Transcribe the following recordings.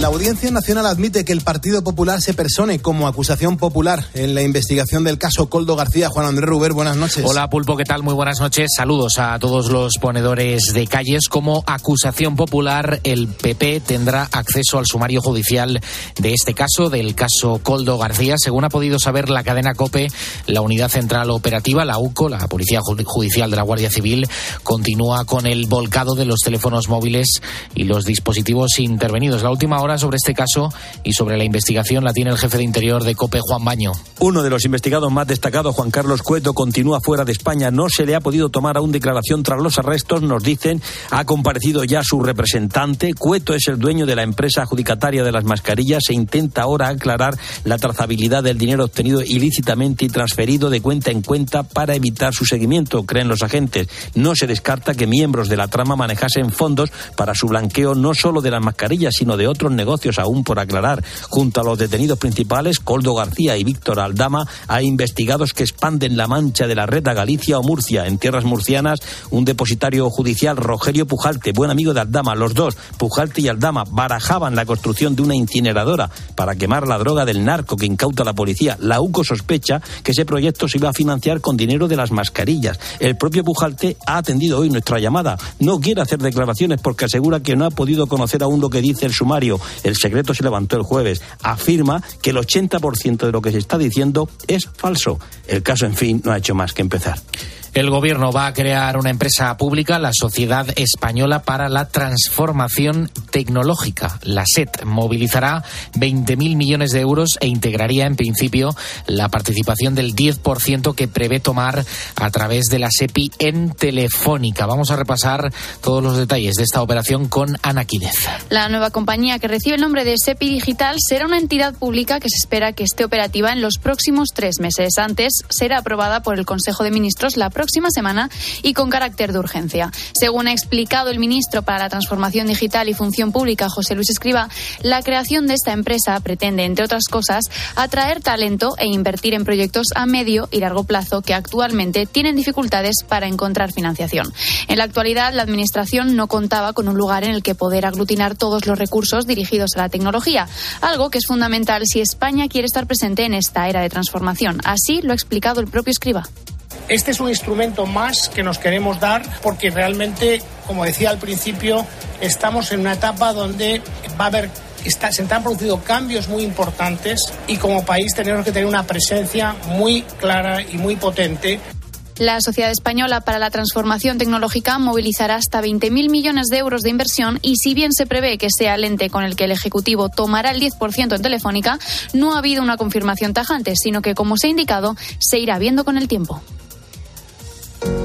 La Audiencia Nacional admite que el Partido Popular se persone como acusación popular en la investigación del caso Coldo García. Juan Andrés Ruber, buenas noches. Hola Pulpo, ¿qué tal? Muy buenas noches. Saludos a todos los ponedores de calles. Como acusación popular, el PP tendrá acceso al sumario judicial de este caso, del caso Coldo García. Según ha podido saber la cadena COPE, la Unidad Central Operativa, la UCO, la Policía Judicial de la Guardia Civil, continúa con el volcado de los teléfonos móviles y los dispositivos intervenidos. La última hora sobre este caso y sobre la investigación la tiene el jefe de Interior de COPE, Juan Baño. Uno de los investigados más destacados, Juan Carlos Cueto, continúa fuera de España. No se le ha podido tomar aún declaración tras los arrestos, nos dicen. Ha comparecido ya su representante. Cueto es el dueño de la empresa adjudicataria de las mascarillas. Se intenta ahora aclarar la trazabilidad del dinero obtenido ilícitamente y transferido de cuenta en cuenta para evitar su seguimiento, creen los agentes. No se descarta que miembros de la trama manejasen fondos para su blanqueo no solo de las mascarillas, sino de otros negocios aún por aclarar. Junto a los detenidos principales, Coldo García y Víctor Aldama, hay investigados que expanden la mancha de la red a Galicia o Murcia. En tierras murcianas, un depositario judicial, Rogerio Pujalte, buen amigo de Aldama, los dos, Pujalte y Aldama, barajaban la construcción de una incineradora para quemar la droga del narco que incauta la policía. La UCO sospecha que ese proyecto se iba a financiar con dinero de las mascarillas. El propio Pujalte ha atendido hoy nuestra llamada. No quiere hacer declaraciones porque asegura que no ha podido conocer aún lo que dice el sumario. El secreto se levantó el jueves. Afirma que el 80% de lo que se está diciendo es falso. El caso, en fin, no ha hecho más que empezar. El gobierno va a crear una empresa pública, la Sociedad Española para la Transformación Tecnológica. La SET movilizará 20.000 millones de euros e integraría en principio la participación del 10% que prevé tomar a través de la SEPI en Telefónica. Vamos a repasar todos los detalles de esta operación con Ana Quínez. La nueva compañía que recibe el nombre de SEPI Digital será una entidad pública que se espera que esté operativa en los próximos tres meses. Antes será aprobada por el Consejo de Ministros la próxima próxima semana y con carácter de urgencia. Según ha explicado el ministro para la Transformación Digital y Función Pública, José Luis Escriba, la creación de esta empresa pretende, entre otras cosas, atraer talento e invertir en proyectos a medio y largo plazo que actualmente tienen dificultades para encontrar financiación. En la actualidad, la Administración no contaba con un lugar en el que poder aglutinar todos los recursos dirigidos a la tecnología, algo que es fundamental si España quiere estar presente en esta era de transformación. Así lo ha explicado el propio Escriba. Este es un instrumento más que nos queremos dar porque realmente, como decía al principio, estamos en una etapa donde va a haber Está, se han producido cambios muy importantes y como país tenemos que tener una presencia muy clara y muy potente. La Sociedad Española para la Transformación Tecnológica movilizará hasta 20.000 millones de euros de inversión y si bien se prevé que sea el ente con el que el Ejecutivo tomará el 10% en Telefónica, no ha habido una confirmación tajante, sino que, como se ha indicado, se irá viendo con el tiempo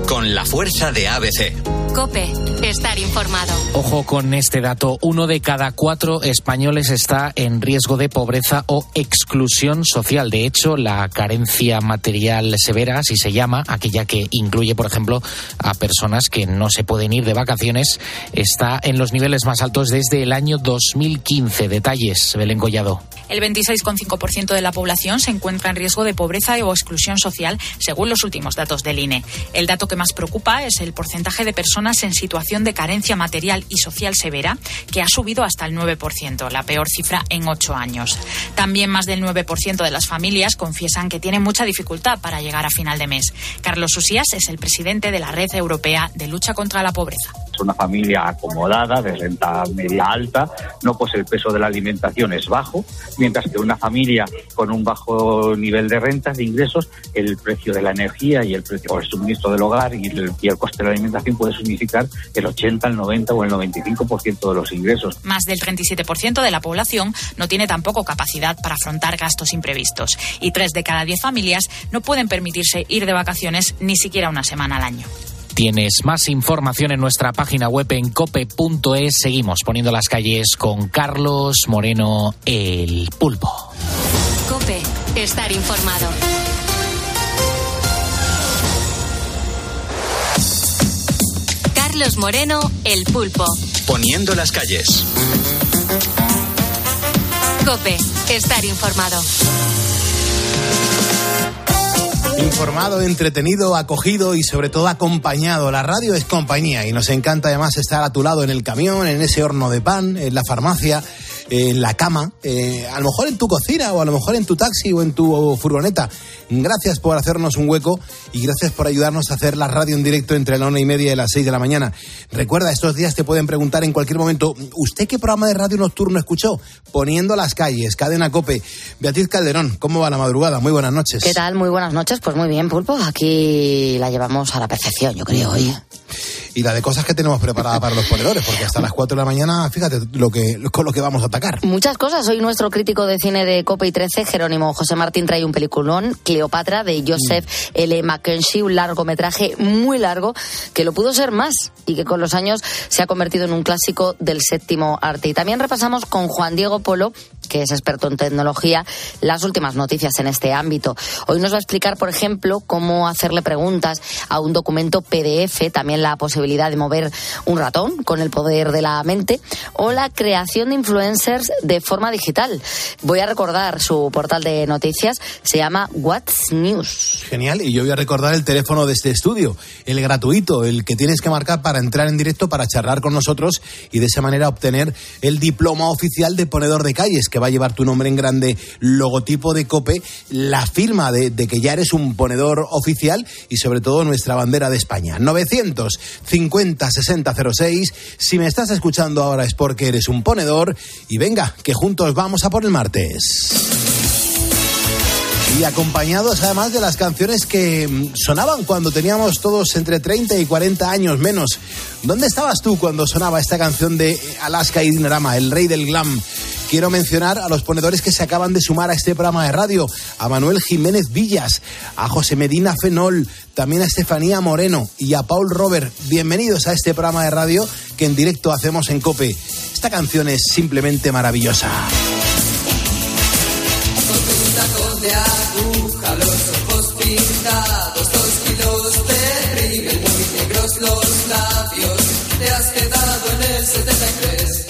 con la fuerza de ABC. Cope, estar informado. Ojo con este dato. Uno de cada cuatro españoles está en riesgo de pobreza o exclusión social. De hecho, la carencia material severa, así se llama, aquella que incluye, por ejemplo, a personas que no se pueden ir de vacaciones, está en los niveles más altos desde el año 2015. Detalles, Belén Collado. El 26,5% de la población se encuentra en riesgo de pobreza o exclusión social, según los últimos datos del INE. El dato que más preocupa es el porcentaje de personas en situación de carencia material y social severa, que ha subido hasta el 9%, la peor cifra en ocho años. También más del 9% de las familias confiesan que tienen mucha dificultad para llegar a final de mes. Carlos Usías es el presidente de la Red Europea de Lucha contra la Pobreza una familia acomodada, de renta media alta, no pues el peso de la alimentación es bajo, mientras que una familia con un bajo nivel de rentas, de ingresos, el precio de la energía y el precio del suministro del hogar y el, y el coste de la alimentación puede significar el 80, el 90 o el 95% de los ingresos. Más del 37% de la población no tiene tampoco capacidad para afrontar gastos imprevistos y tres de cada diez familias no pueden permitirse ir de vacaciones ni siquiera una semana al año. Tienes más información en nuestra página web en cope.es. Seguimos poniendo las calles con Carlos Moreno, el pulpo. Cope, estar informado. Carlos Moreno, el pulpo. Poniendo las calles. Cope, estar informado. Informado, entretenido, acogido y sobre todo acompañado. La radio es compañía y nos encanta además estar a tu lado en el camión, en ese horno de pan, en la farmacia, en la cama, eh, a lo mejor en tu cocina o a lo mejor en tu taxi o en tu furgoneta. Gracias por hacernos un hueco y gracias por ayudarnos a hacer la radio en directo entre la una y media y las seis de la mañana. Recuerda, estos días te pueden preguntar en cualquier momento, ¿usted qué programa de radio nocturno escuchó? Poniendo las calles, cadena cope. Beatriz Calderón, ¿cómo va la madrugada? Muy buenas noches. ¿Qué tal? Muy buenas noches. Pues muy bien, Pulpo. Aquí la llevamos a la perfección, yo creo, hoy. Y la de cosas que tenemos preparada para los ponedores, porque hasta las 4 de la mañana, fíjate lo que, con lo que vamos a atacar. Muchas cosas. Hoy nuestro crítico de cine de Copa y 13, Jerónimo José Martín, trae un peliculón, Cleopatra, de Joseph Mm. L. Mackenzie, un largometraje muy largo, que lo pudo ser más y que con los años se ha convertido en un clásico del séptimo arte. Y también repasamos con Juan Diego Polo, que es experto en tecnología, las últimas noticias en este ámbito. Hoy nos va a explicar, por ejemplo, cómo hacerle preguntas a un documento PDF, también la posibilidad de mover un ratón con el poder de la mente, o la creación de influencers de forma digital. Voy a recordar su portal de noticias, se llama What's News. Genial, y yo voy a recordar el teléfono de este estudio, el gratuito, el que tienes que marcar para entrar en directo, para charlar con nosotros y de esa manera obtener el diploma oficial de ponedor de calles, que va a llevar tu nombre en grande, logotipo de COPE, la firma de, de que ya eres un ponedor oficial y sobre todo nuestra bandera de España. 950 60 06, si me estás escuchando ahora es porque eres un ponedor y venga, que juntos vamos a por el martes y acompañados además de las canciones que mm, sonaban cuando teníamos todos entre 30 y 40 años menos. ¿Dónde estabas tú cuando sonaba esta canción de Alaska y Dinarama, el rey del glam? Quiero mencionar a los ponedores que se acaban de sumar a este programa de radio, a Manuel Jiménez Villas, a José Medina Fenol, también a Estefanía Moreno y a Paul Robert. Bienvenidos a este programa de radio que en directo hacemos en Cope. Esta canción es simplemente maravillosa. Has quedado en el 73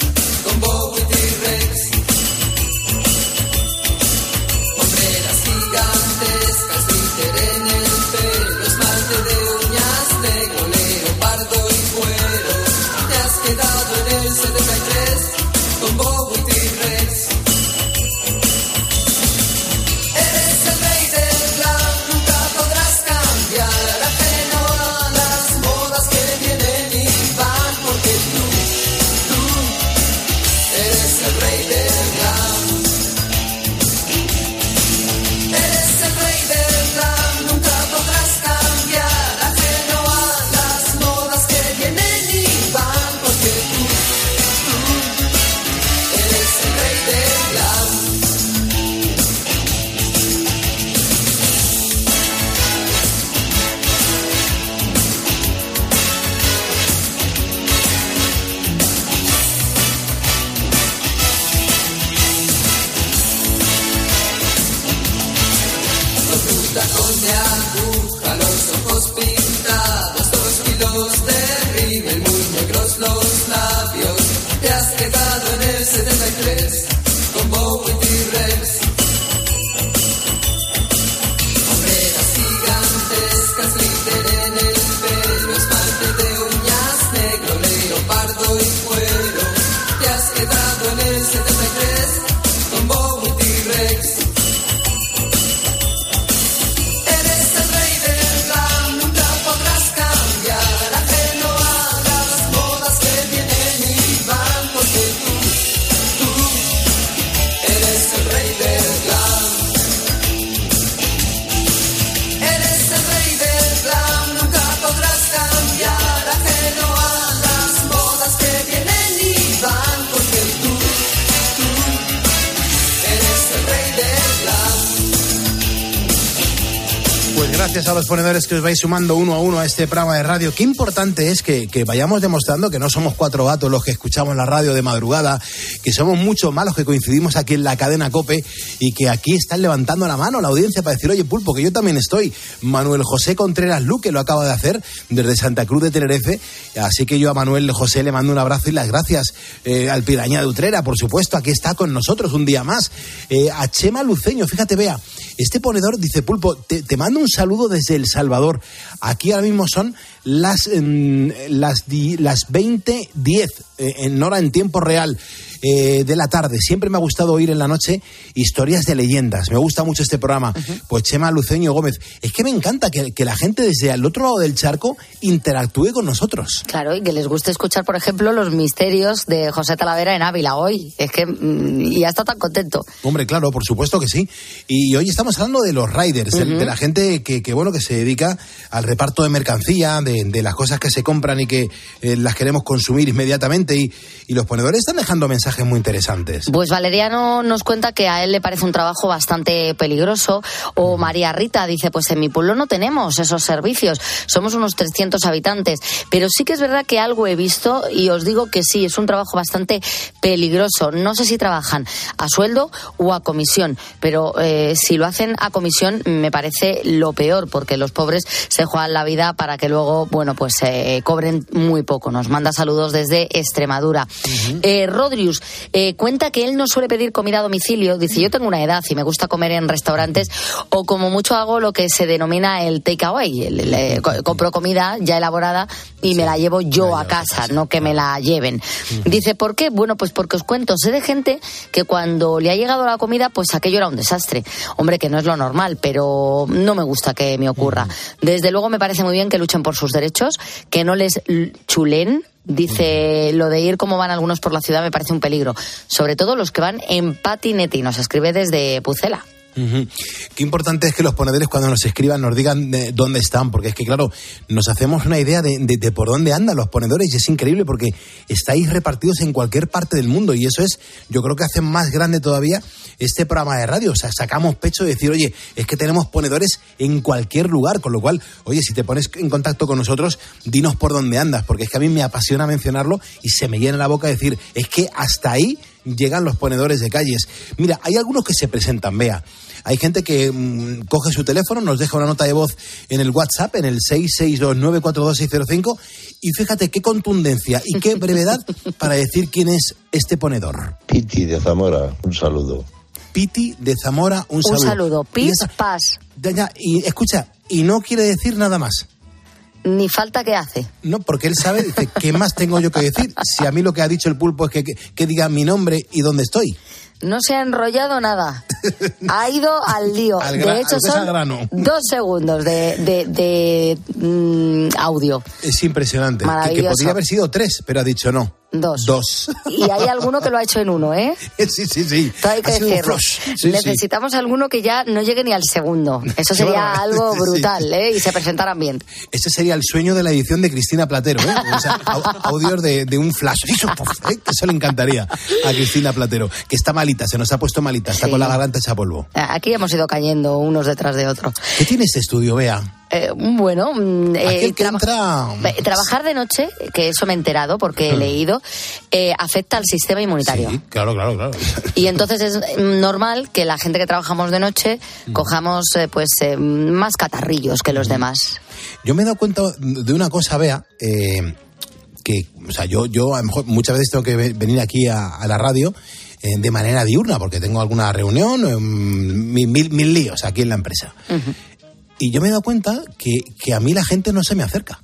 gracias a los ponedores que os vais sumando uno a uno a este programa de radio. Qué importante es que, que vayamos demostrando que no somos cuatro gatos los que escuchamos la radio de madrugada, que somos muchos malos que coincidimos aquí en la cadena Cope y que aquí están levantando la mano la audiencia para decir, oye, Pulpo, que yo también estoy. Manuel José Contreras Luque lo acaba de hacer desde Santa Cruz de Tenerife. Así que yo a Manuel José le mando un abrazo y las gracias. Eh, al Piraña de Utrera, por supuesto, aquí está con nosotros un día más. Eh, a Chema Luceño, fíjate, vea, este ponedor dice, Pulpo, te, te mando un saludo saludo desde El Salvador. Aquí ahora mismo son las, em, las, las 20.10 eh, en hora en tiempo real eh, de la tarde. Siempre me ha gustado oír en la noche historias de leyendas. Me gusta mucho este programa. Pues Chema Luceño Gómez. Es que me encanta que, que la gente desde el otro lado del charco interactúe con nosotros. Claro, y que les guste escuchar, por ejemplo, los misterios de José Talavera en Ávila hoy. Es que mm, y ya está tan contento. Hombre, claro, por supuesto que sí. Y hoy estamos hablando de los riders, de- de la gente que, que, bueno que se dedica al reparto de mercancía, de, de las cosas que se compran y que eh, las queremos consumir inmediatamente. Y, y los ponedores están dejando mensajes muy interesantes. Pues Valeriano nos cuenta que a él le parece un trabajo bastante peligroso. O María Rita dice, pues en mi pueblo no tenemos esos servicios. Somos unos 300 habitantes. Pero sí que es verdad que algo he visto y os digo que sí, es un trabajo bastante peligroso. No sé si trabajan a sueldo o a comisión, pero eh, si lo hacen a comisión me parece lo peor, porque los pobres se juegan la vida para que luego, bueno, pues eh, cobren muy poco. Nos manda saludos desde Extremadura. Eh, Rodrius eh, cuenta que él no suele pedir comida a domicilio. Dice, yo tengo una edad y me gusta comer en restaurantes o como mucho hago lo que se denomina el takeaway. El, eh, co- compro comida ya elaborada y me la llevo yo a casa, no que me la lleven. Dice, ¿por qué? Bueno, pues porque os cuento, sé de gente que cuando le ha llegado la comida, pues aquello era un desastre. Hombre, que no es lo normal, pero no me gusta que me ocurra. Desde luego me parece muy bien que luchen por sus derechos, que no les chulen. Dice, lo de ir como van algunos por la ciudad me parece un peligro. Sobre todo los que van en patinete y nos escribe desde Pucela. Qué importante es que los ponedores cuando nos escriban nos digan eh, dónde están, porque es que claro, nos hacemos una idea de, de- de por dónde andan los ponedores y es increíble porque estáis repartidos en cualquier parte del mundo y eso es, yo creo que hace más grande todavía este programa de radio, o sea, sacamos pecho de decir, oye, es que tenemos ponedores en cualquier lugar, con lo cual, oye, si te pones en contacto con nosotros, dinos por dónde andas, porque es que a mí me apasiona mencionarlo y se me llena la boca decir, es que hasta ahí llegan los ponedores de calles. Mira, hay algunos que se presentan, vea. Hay gente que mm, coge su teléfono, nos deja una nota de voz en el WhatsApp, en el 662942605, y fíjate qué contundencia y qué brevedad para decir quién es este ponedor. Piti de Zamora, un saludo. Piti de Zamora, un Un saludo. saludo. Está. pas. Ya, ya, y escucha, y no quiere decir nada más. Ni falta que hace. No, porque él sabe, dice, ¿qué más tengo yo que decir? Si a mí lo que ha dicho el pulpo es que, que, que diga mi nombre y dónde estoy. No se ha enrollado nada. Ha ido al lío. Al de hecho, son dos segundos de, de- de, mm, audio. Es impresionante. Que, que podría haber sido tres, pero ha dicho no. Dos. Dos. Y hay alguno que lo ha hecho en uno, ¿eh? sí, sí, sí. Todo hay que decirlo. sí. Necesitamos alguno que ya no llegue ni al segundo. Eso sería algo Sí. brutal, ¿eh? Y se presentaran bien. Ese sería el sueño de la edición de Cristina Platero, ¿eh? O sea, au- audios de, de un flash. Eso, ¿eh? Eso le encantaría a Cristina Platero. Que está malita, se nos ha puesto malita, está Sí. con la garganta hecha polvo. Aquí hemos ido cayendo unos detrás de otros. ¿Qué tiene este estudio, Bea? Eh, bueno, mm, eh, traba- entra- eh, trabajar de noche, que eso me he enterado porque he leído, eh, afecta al sistema inmunitario. Sí, claro, claro, claro. Y entonces es mm, normal que la gente que trabajamos de noche cojamos eh, pues eh, más catarrillos que los demás. Yo me he dado cuenta de una cosa, Bea, eh, que, o sea, yo, yo a lo mejor muchas veces tengo que ve- venir aquí a, a la radio eh, de manera diurna, porque tengo alguna reunión, eh, mil, mil- mil líos aquí en la empresa. Y yo me he dado cuenta que, que a mí la gente no se me acerca.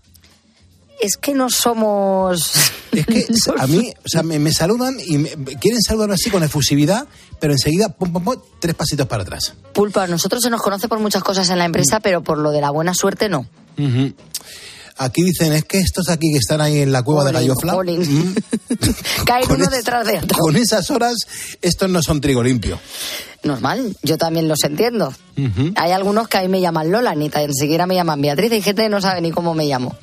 Es que no somos... Es que a mí, o sea, me, me saludan y me- quieren saludarme así con efusividad, pero enseguida, pum, pum, pum, tres pasitos para atrás. Pulpa, a nosotros se nos conoce por muchas cosas en la empresa, pero por lo de la buena suerte no. Aquí dicen, es que estos aquí que están ahí en la cueva de Gallofla, mm, Caen con uno detrás de otro. con esas horas, estos no son trigo limpio. Normal, yo también los entiendo. Hay algunos que a mí me llaman Lola, ni tan siquiera me llaman Beatriz. Hay gente que no sabe ni cómo me llamo.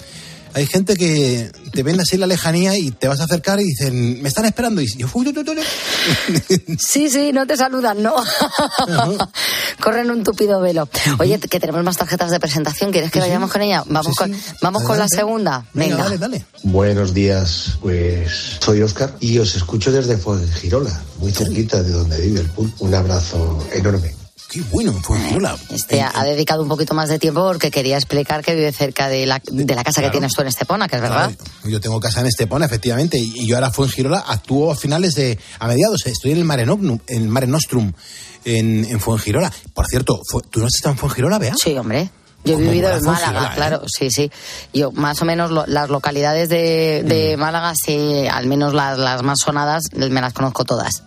Hay gente que te ven así en la lejanía y te vas a acercar y dicen, me están esperando. Y yo, uy, uy, uy, uy. Sí, sí, no te saludan, ¿no? Corren un tupido velo. Oye, que tenemos más tarjetas de presentación. ¿Quieres que Sí, sí. vayamos con ella? Vamos, Sí, con, sí. vamos con la segunda. Venga. dale, dale. Buenos días, pues soy Oscar y os escucho desde Fuengirola, muy cerquita de donde vive el pulpo. Un abrazo enorme. Qué bueno, fue Fuengirola. Este ha dedicado un poquito más de tiempo porque quería explicar que vive cerca de la, de la casa que tienes tú en Estepona, que es verdad. Claro, yo tengo casa en Estepona, efectivamente, y yo ahora fue en Girola, actúo a finales de, a mediados, estoy en el Mare, Nognum- en el Mare Nostrum, en, en Fuengirola. Por cierto, ¿tú no has estado en Fuengirola, Bea? Sí, hombre. Yo he vivido en Málaga, Girola, ¿eh? claro, sí, sí. Yo más o menos lo- las localidades de, Mm. de Málaga, sí, al menos las, las más sonadas, me las conozco todas.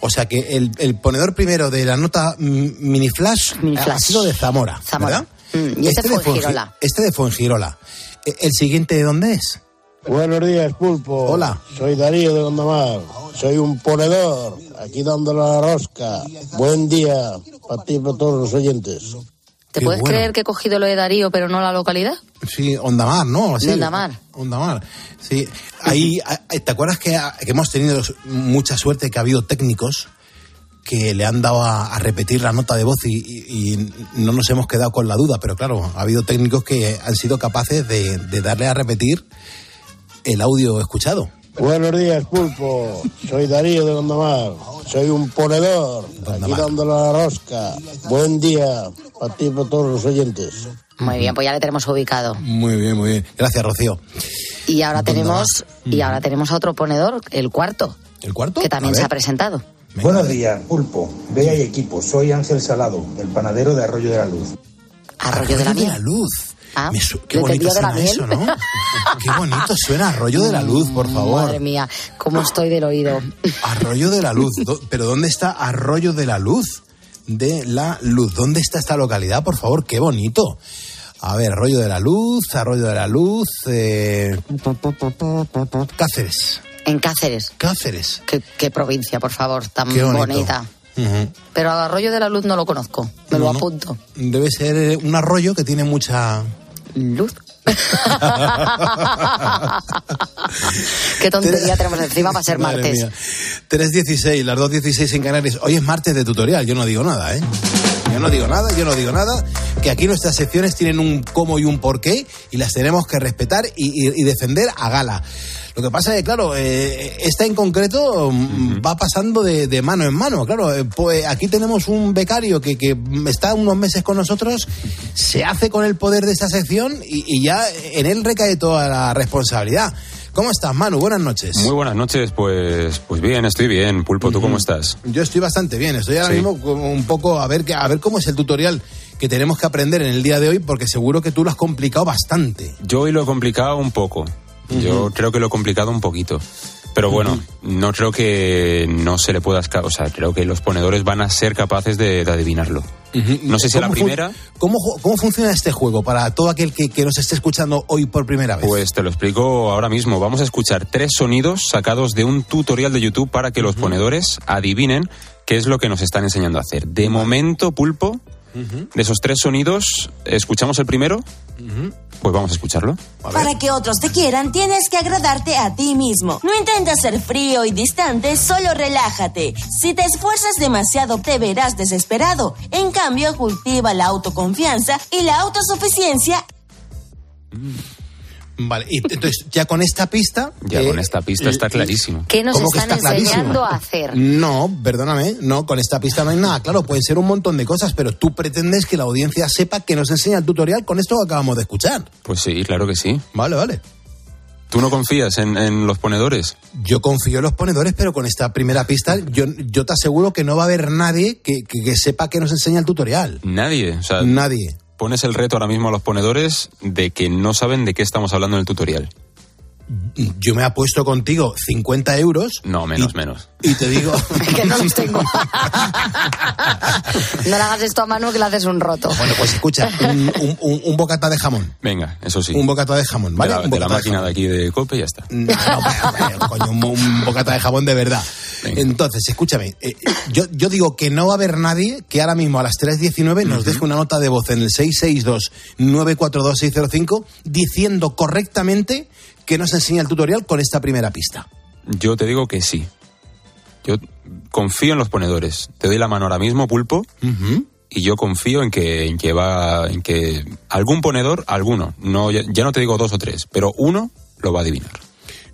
O sea que el, el ponedor primero de la nota mm, mini flash, Mini ha flash. sido de Zamora, Zamora. ¿verdad? Mm, y este de fue en Fuengi- Girola. Este de Fuengirola. Eh, ¿El siguiente de dónde es? Buenos días, Pulpo. Hola. Soy Darío de Gondomar. Soy un ponedor, aquí dándole la rosca. Buen día para ti y para todos los oyentes. ¿Te Qué puedes bueno. creer que he cogido lo de Darío, pero no la localidad? Sí, Ondamar, ¿no? Sí, Ondamar. Ondamar. Sí. Ahí, ¿te acuerdas que, que hemos tenido mucha suerte que ha habido técnicos que le han dado a, a repetir la nota de voz y, y- y no nos hemos quedado con la duda? Pero claro, ha habido técnicos que han sido capaces de, de darle a repetir el audio escuchado. Buenos días, Pulpo. Soy Darío de Gondomar. Soy un ponedor, aquí dándole la rosca. Buen día para ti y para todos los oyentes. Muy bien, pues ya le tenemos ubicado. Muy bien, muy bien. Gracias, Rocío. Y ahora ¿Dónde tenemos, y ahora tenemos a otro ponedor, el cuarto, ¿El cuarto? que también se ha presentado. Venga. Buenos días, Pulpo, Bea y equipo. Soy Ángel Salado, el panadero de Arroyo de la Luz. Arroyo de la miel. luz. Ah, su- qué ¿lo bonito entendió de la suena eso, ¿no? Qué bonito suena Arroyo de la Luz, por favor. Madre mía, cómo estoy del oído. Arroyo de la Luz. ¿Pero dónde está Arroyo de la Luz? De la Luz. ¿Dónde está esta localidad, por favor? Qué bonito. A ver, Arroyo de la Luz, Arroyo de la Luz, eh, Cáceres. En Cáceres. Cáceres. Qué, qué provincia, por favor, tan bonita. Pero al Arroyo de la Luz no lo conozco, me No, lo no. apunto. Debe ser un arroyo que tiene mucha... Luz. Qué tontería tenemos encima para ser martes. mía. 3.16, las 2.16 en Canarias. Hoy es martes de tutorial, yo no digo nada, ¿eh? Yo no digo nada, yo no digo nada. Que aquí nuestras secciones tienen un cómo y un porqué y las tenemos que respetar y, y- y defender a gala. Lo que pasa es que, claro, eh, esta en concreto mm, va pasando de, de mano en mano. Claro, eh, pues aquí tenemos un becario que, que está unos meses con nosotros, se hace con el poder de esta sección y, y ya en él recae toda la responsabilidad. ¿Cómo estás, Manu? Buenas noches. Muy buenas noches, pues, pues bien, estoy bien. Pulpo, ¿tú cómo estás? Yo estoy bastante bien, estoy ahora Sí. mismo un poco a ver, a ver cómo es el tutorial que tenemos que aprender en el día de hoy, porque seguro que tú lo has complicado bastante. Yo hoy lo he complicado un poco. Yo creo que lo he complicado un poquito. Pero bueno, no creo que no se le pueda escapar. O sea, creo que los ponedores van a ser capaces de, de adivinarlo. No sé si a la ¿Cómo fun- primera, ¿Cómo, ¿Cómo funciona este juego para todo aquel que, que nos esté escuchando hoy por primera vez? pues te lo explico ahora mismo. Vamos a escuchar tres sonidos sacados de un tutorial de YouTube para que los ponedores adivinen qué es lo que nos están enseñando a hacer. De momento, Pulpo, de esos tres sonidos, ¿escuchamos el primero? Pues vamos a escucharlo. Para que otros te quieran, tienes que agradarte a ti mismo. No intentes ser frío y distante, solo relájate. Si te esfuerzas demasiado, te verás desesperado. En cambio, cultiva la autoconfianza y la autosuficiencia. Vale, y entonces ya con esta pista... Ya eh, con esta pista está clarísimo. ¿Qué nos ¿Cómo que están enseñando a hacer? No, perdóname, no, con esta pista no hay nada. Claro, pueden ser un montón de cosas, pero tú pretendes que la audiencia sepa que nos enseña el tutorial con esto que acabamos de escuchar. Pues sí, claro que sí. Vale, vale. ¿Tú no confías en, en los ponedores? Yo confío en los ponedores, pero con esta primera pista yo, yo te aseguro que no va a haber nadie que, que- que sepa que nos enseña el tutorial. Nadie. O sea, Nadie. Pones el reto ahora mismo a los ponedores de que no saben de qué estamos hablando en el tutorial. Yo me apuesto contigo 50 euros No, menos, menos. y te digo... que no los tengo. no le hagas esto a Manu que le haces un roto. Bueno, pues escucha, un, un- un- un bocata de jamón. Venga, eso sí. Un bocata de jamón, ¿vale? de la, Un de la máquina jamón. de aquí de Cope y ya está. No, no, hombre, coño, un, bocata de jabón de verdad. Entonces, escúchame, eh, yo, yo digo que no va a haber nadie que ahora mismo a las 3.19 nos deje una nota de voz en el 662-942-605 diciendo correctamente que nos enseña el tutorial con esta primera pista. Yo te digo que sí. Yo confío en los ponedores. Te doy la mano ahora mismo, Pulpo, y yo confío en que, en que va, en que algún ponedor, alguno, no, ya, ya no te digo dos o tres, pero uno lo va a adivinar.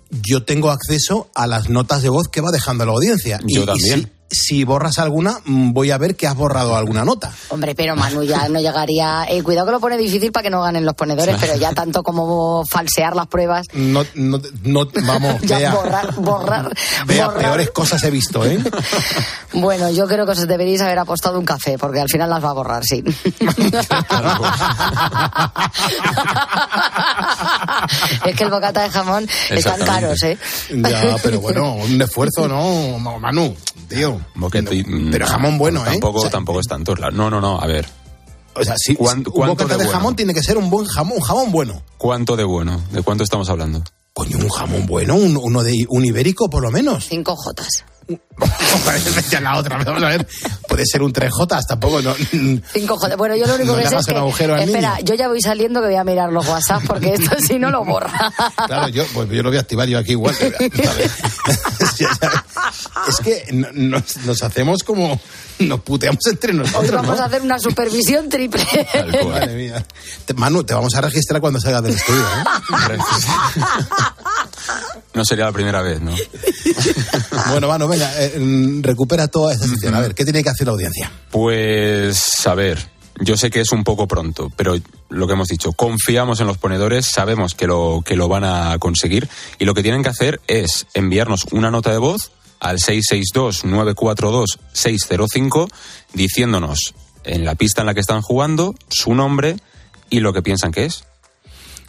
Yo tengo acceso a las notas de voz que va dejando la audiencia. Yo también. si- si borras alguna, mm, voy a ver que has borrado alguna nota. Hombre, pero Manu ya no llegaría. Eh, cuidado que lo pone difícil para que no ganen los ponedores, pero ya tanto como falsear las pruebas. No, no, no vamos, Ya vea, borrar, borrar, vea, borrar. peores cosas he visto, ¿eh? Bueno, yo creo que os deberíais haber apostado un café, porque al final las va a borrar, sí. es que el bocata de jamón están caros, ¿eh? Ya, pero bueno, un esfuerzo, ¿no? Ma- Manu, tío. Boquete mm, Pero jamón bueno, ¿eh? Tampoco, O sea, tampoco es tanto. No, no, no. A ver. O sea, sí, ¿Cuánto- un bocata de de, bueno? jamón tiene que ser un buen jamón, un jamón bueno. ¿Cuánto de bueno? ¿De cuánto estamos hablando? Coño, un jamón bueno, un- uno de un ibérico por lo menos. Cinco jotas. Ya la otra, vamos a ver. Puede ser un 3J, tampoco no. Cinco jotas. Bueno, yo lo único No que sé es que. espera, niño. yo ya voy saliendo que voy a mirar los WhatsApp porque esto si no lo borra. Claro, yo, pues yo lo voy a activar yo aquí igual. Es que no- nos, nos hacemos como. Nos puteamos entre nosotros. Hoy vamos ¿no? a hacer una supervisión triple. Madre mía. Manu, te vamos a registrar cuando salgas del estudio. ¿eh? No sería la primera vez, ¿no? Bueno, Manu, venga, eh, mm, recupera toda esta sección. A ver, ¿qué tiene que hacer la audiencia? Pues, a ver, yo sé que es un poco pronto, pero lo que hemos dicho, confiamos en los ponedores, sabemos que lo, que lo van a conseguir y lo que tienen que hacer es enviarnos una nota de voz al 662-942-605 diciéndonos en la pista en la que están jugando su nombre y lo que piensan que es.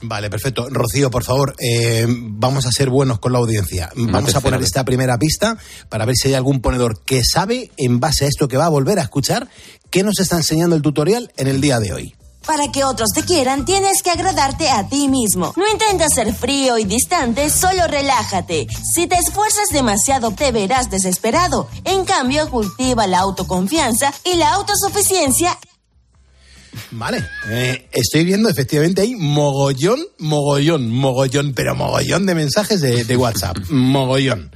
Vale, perfecto. Rocío, por favor, eh, vamos a ser buenos con la audiencia. Vamos a poner esta primera pista para ver si hay algún ponedor que sabe, en base a esto que va a volver a escuchar, qué nos está enseñando el tutorial en el día de hoy. Para que otros te quieran, tienes que agradarte a ti mismo. No intentes ser frío y distante, solo relájate. Si te esfuerzas demasiado, te verás desesperado. En cambio, cultiva la autoconfianza y la autosuficiencia Vale, eh, estoy viendo efectivamente ahí mogollón, mogollón, mogollón, pero mogollón de mensajes de, de WhatsApp, mogollón.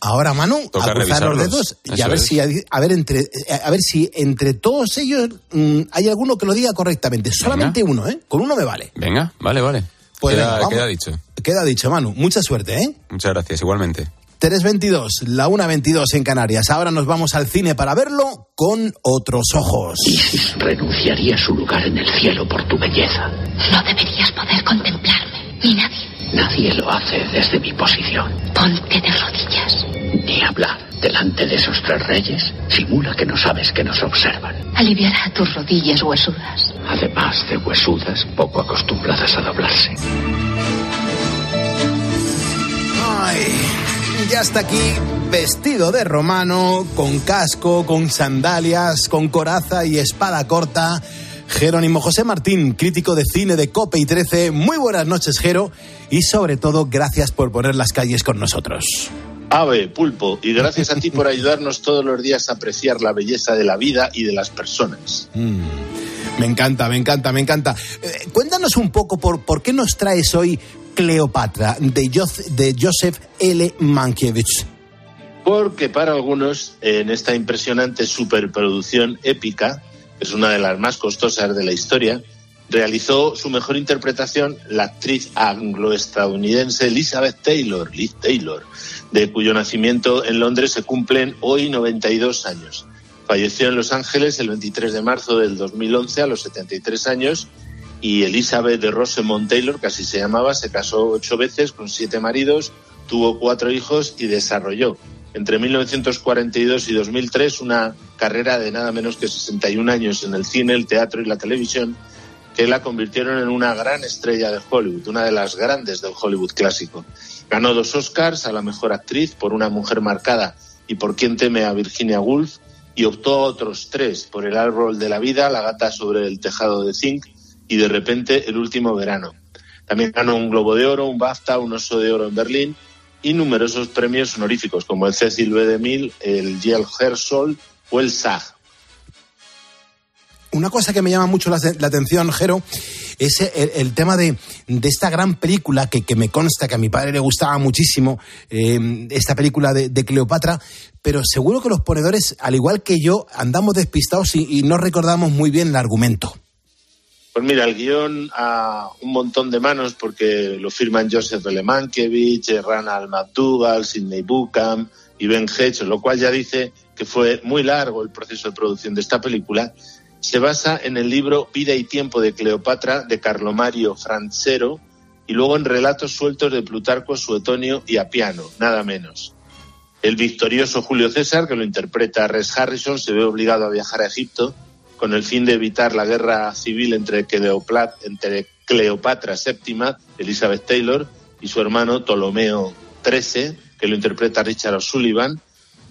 Ahora, Manu, Toca a cruzar los dedos y a ver es. si a ver entre eh, a ver si entre todos ellos mm, hay alguno que lo diga correctamente. Solamente uno, ¿eh? Con uno me vale. Venga, vale, vale. Pues queda, venga, queda dicho. Queda dicho, Manu. Mucha suerte, ¿eh? Muchas gracias, igualmente. 3.22, la 1.22 en Canarias. Ahora nos vamos al cine para verlo con otros ojos. Renunciaría a su lugar en el cielo por tu belleza. No deberías poder contemplarme, ni nadie. Nadie lo hace desde mi posición. Ponte de rodillas. Ni hablar delante de esos tres reyes. Simula que no sabes que nos observan. Aliviará tus rodillas huesudas. Además de huesudas, poco acostumbradas a doblarse. Ay, ya está aquí, vestido de romano, con casco, con sandalias, con coraza y espada corta. Jerónimo José Martín, crítico de cine de Cope y 13. Muy buenas noches, Jero, y sobre todo, gracias por poner las calles con nosotros. Ave, pulpo, y gracias a ti por ayudarnos todos los días a apreciar la belleza de la vida y de las personas. Mm, me encanta, me encanta, me encanta. Eh, cuéntanos un poco por, por qué nos traes hoy Cleopatra de, Jos- de Joseph L. Mankiewicz. Porque para algunos, en esta impresionante superproducción épica, que es una de las más costosas de la historia, realizó su mejor interpretación la actriz anglo-estadounidense Elizabeth Taylor, Liz Taylor, de cuyo nacimiento en Londres se cumplen hoy 92 años. Falleció en Los Ángeles el 23 de marzo del 2011 a los 73 años y Elizabeth de Rosemont Taylor, que así se llamaba, se casó ocho veces con siete maridos, tuvo cuatro hijos y desarrolló entre 1942 y 2003 una carrera de nada menos que 61 años en el cine, el teatro y la televisión que la convirtieron en una gran estrella de Hollywood, una de las grandes del Hollywood clásico. Ganó dos Oscars a la mejor actriz por Una mujer marcada y por Quien teme a Virginia Woolf y optó otros tres por El árbol de la vida, La gata sobre el tejado de zinc y de repente El último verano. También ganó un Globo de Oro, un BAFTA, un Oso de Oro en Berlín y numerosos premios honoríficos como el Cecil B. DeMille, el Yale Hersol o el SAG. Una cosa que me llama mucho la, atención, Jero, es el, tema de, esta gran película que, me consta que a mi padre le gustaba muchísimo, eh, esta película de, Cleopatra, pero seguro que los ponedores, al igual que yo, andamos despistados y no recordamos muy bien el argumento. Pues mira, el guion a un montón de manos porque lo firman Joseph L. Mankiewicz, Ronald McDougall, Sidney Buckham y Ben Hedges, lo cual ya dice que fue muy largo el proceso de producción de esta película, se basa en el libro Vida y Tiempo de Cleopatra de Carlomario Francero y luego en relatos sueltos de Plutarco, Suetonio y Apiano, nada menos. El victorioso Julio César, que lo interpreta Res Harrison, se ve obligado a viajar a Egipto con el fin de evitar la guerra civil entre, Cleopla- entre Cleopatra VII, Elizabeth Taylor, y su hermano Ptolomeo XIII, que lo interpreta Richard O'Sullivan.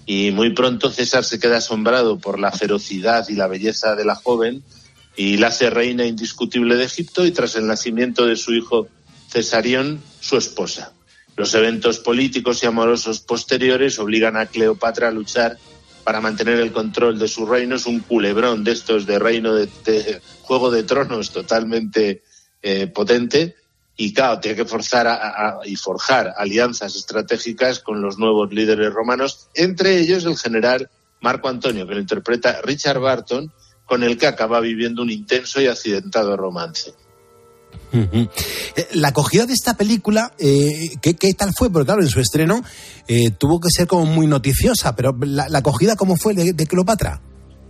Y muy pronto César se queda asombrado por la ferocidad y la belleza de la joven y la hace reina indiscutible de Egipto y tras el nacimiento de su hijo Cesarión, su esposa. Los eventos políticos y amorosos posteriores obligan a Cleopatra a luchar para mantener el control de su reino. Es un culebrón de estos de reino de, Juego de Tronos totalmente eh, potente. Y claro, tiene que forzar a- y forjar alianzas estratégicas con los nuevos líderes romanos, entre ellos el general Marco Antonio, que lo interpreta Richard Barton, con el que acaba viviendo un intenso y accidentado romance. Eh, La acogida de esta película, eh, ¿qué, tal fue? Porque claro, en su estreno eh, tuvo que ser como muy noticiosa, pero la, acogida, ¿cómo fue de, Cleopatra?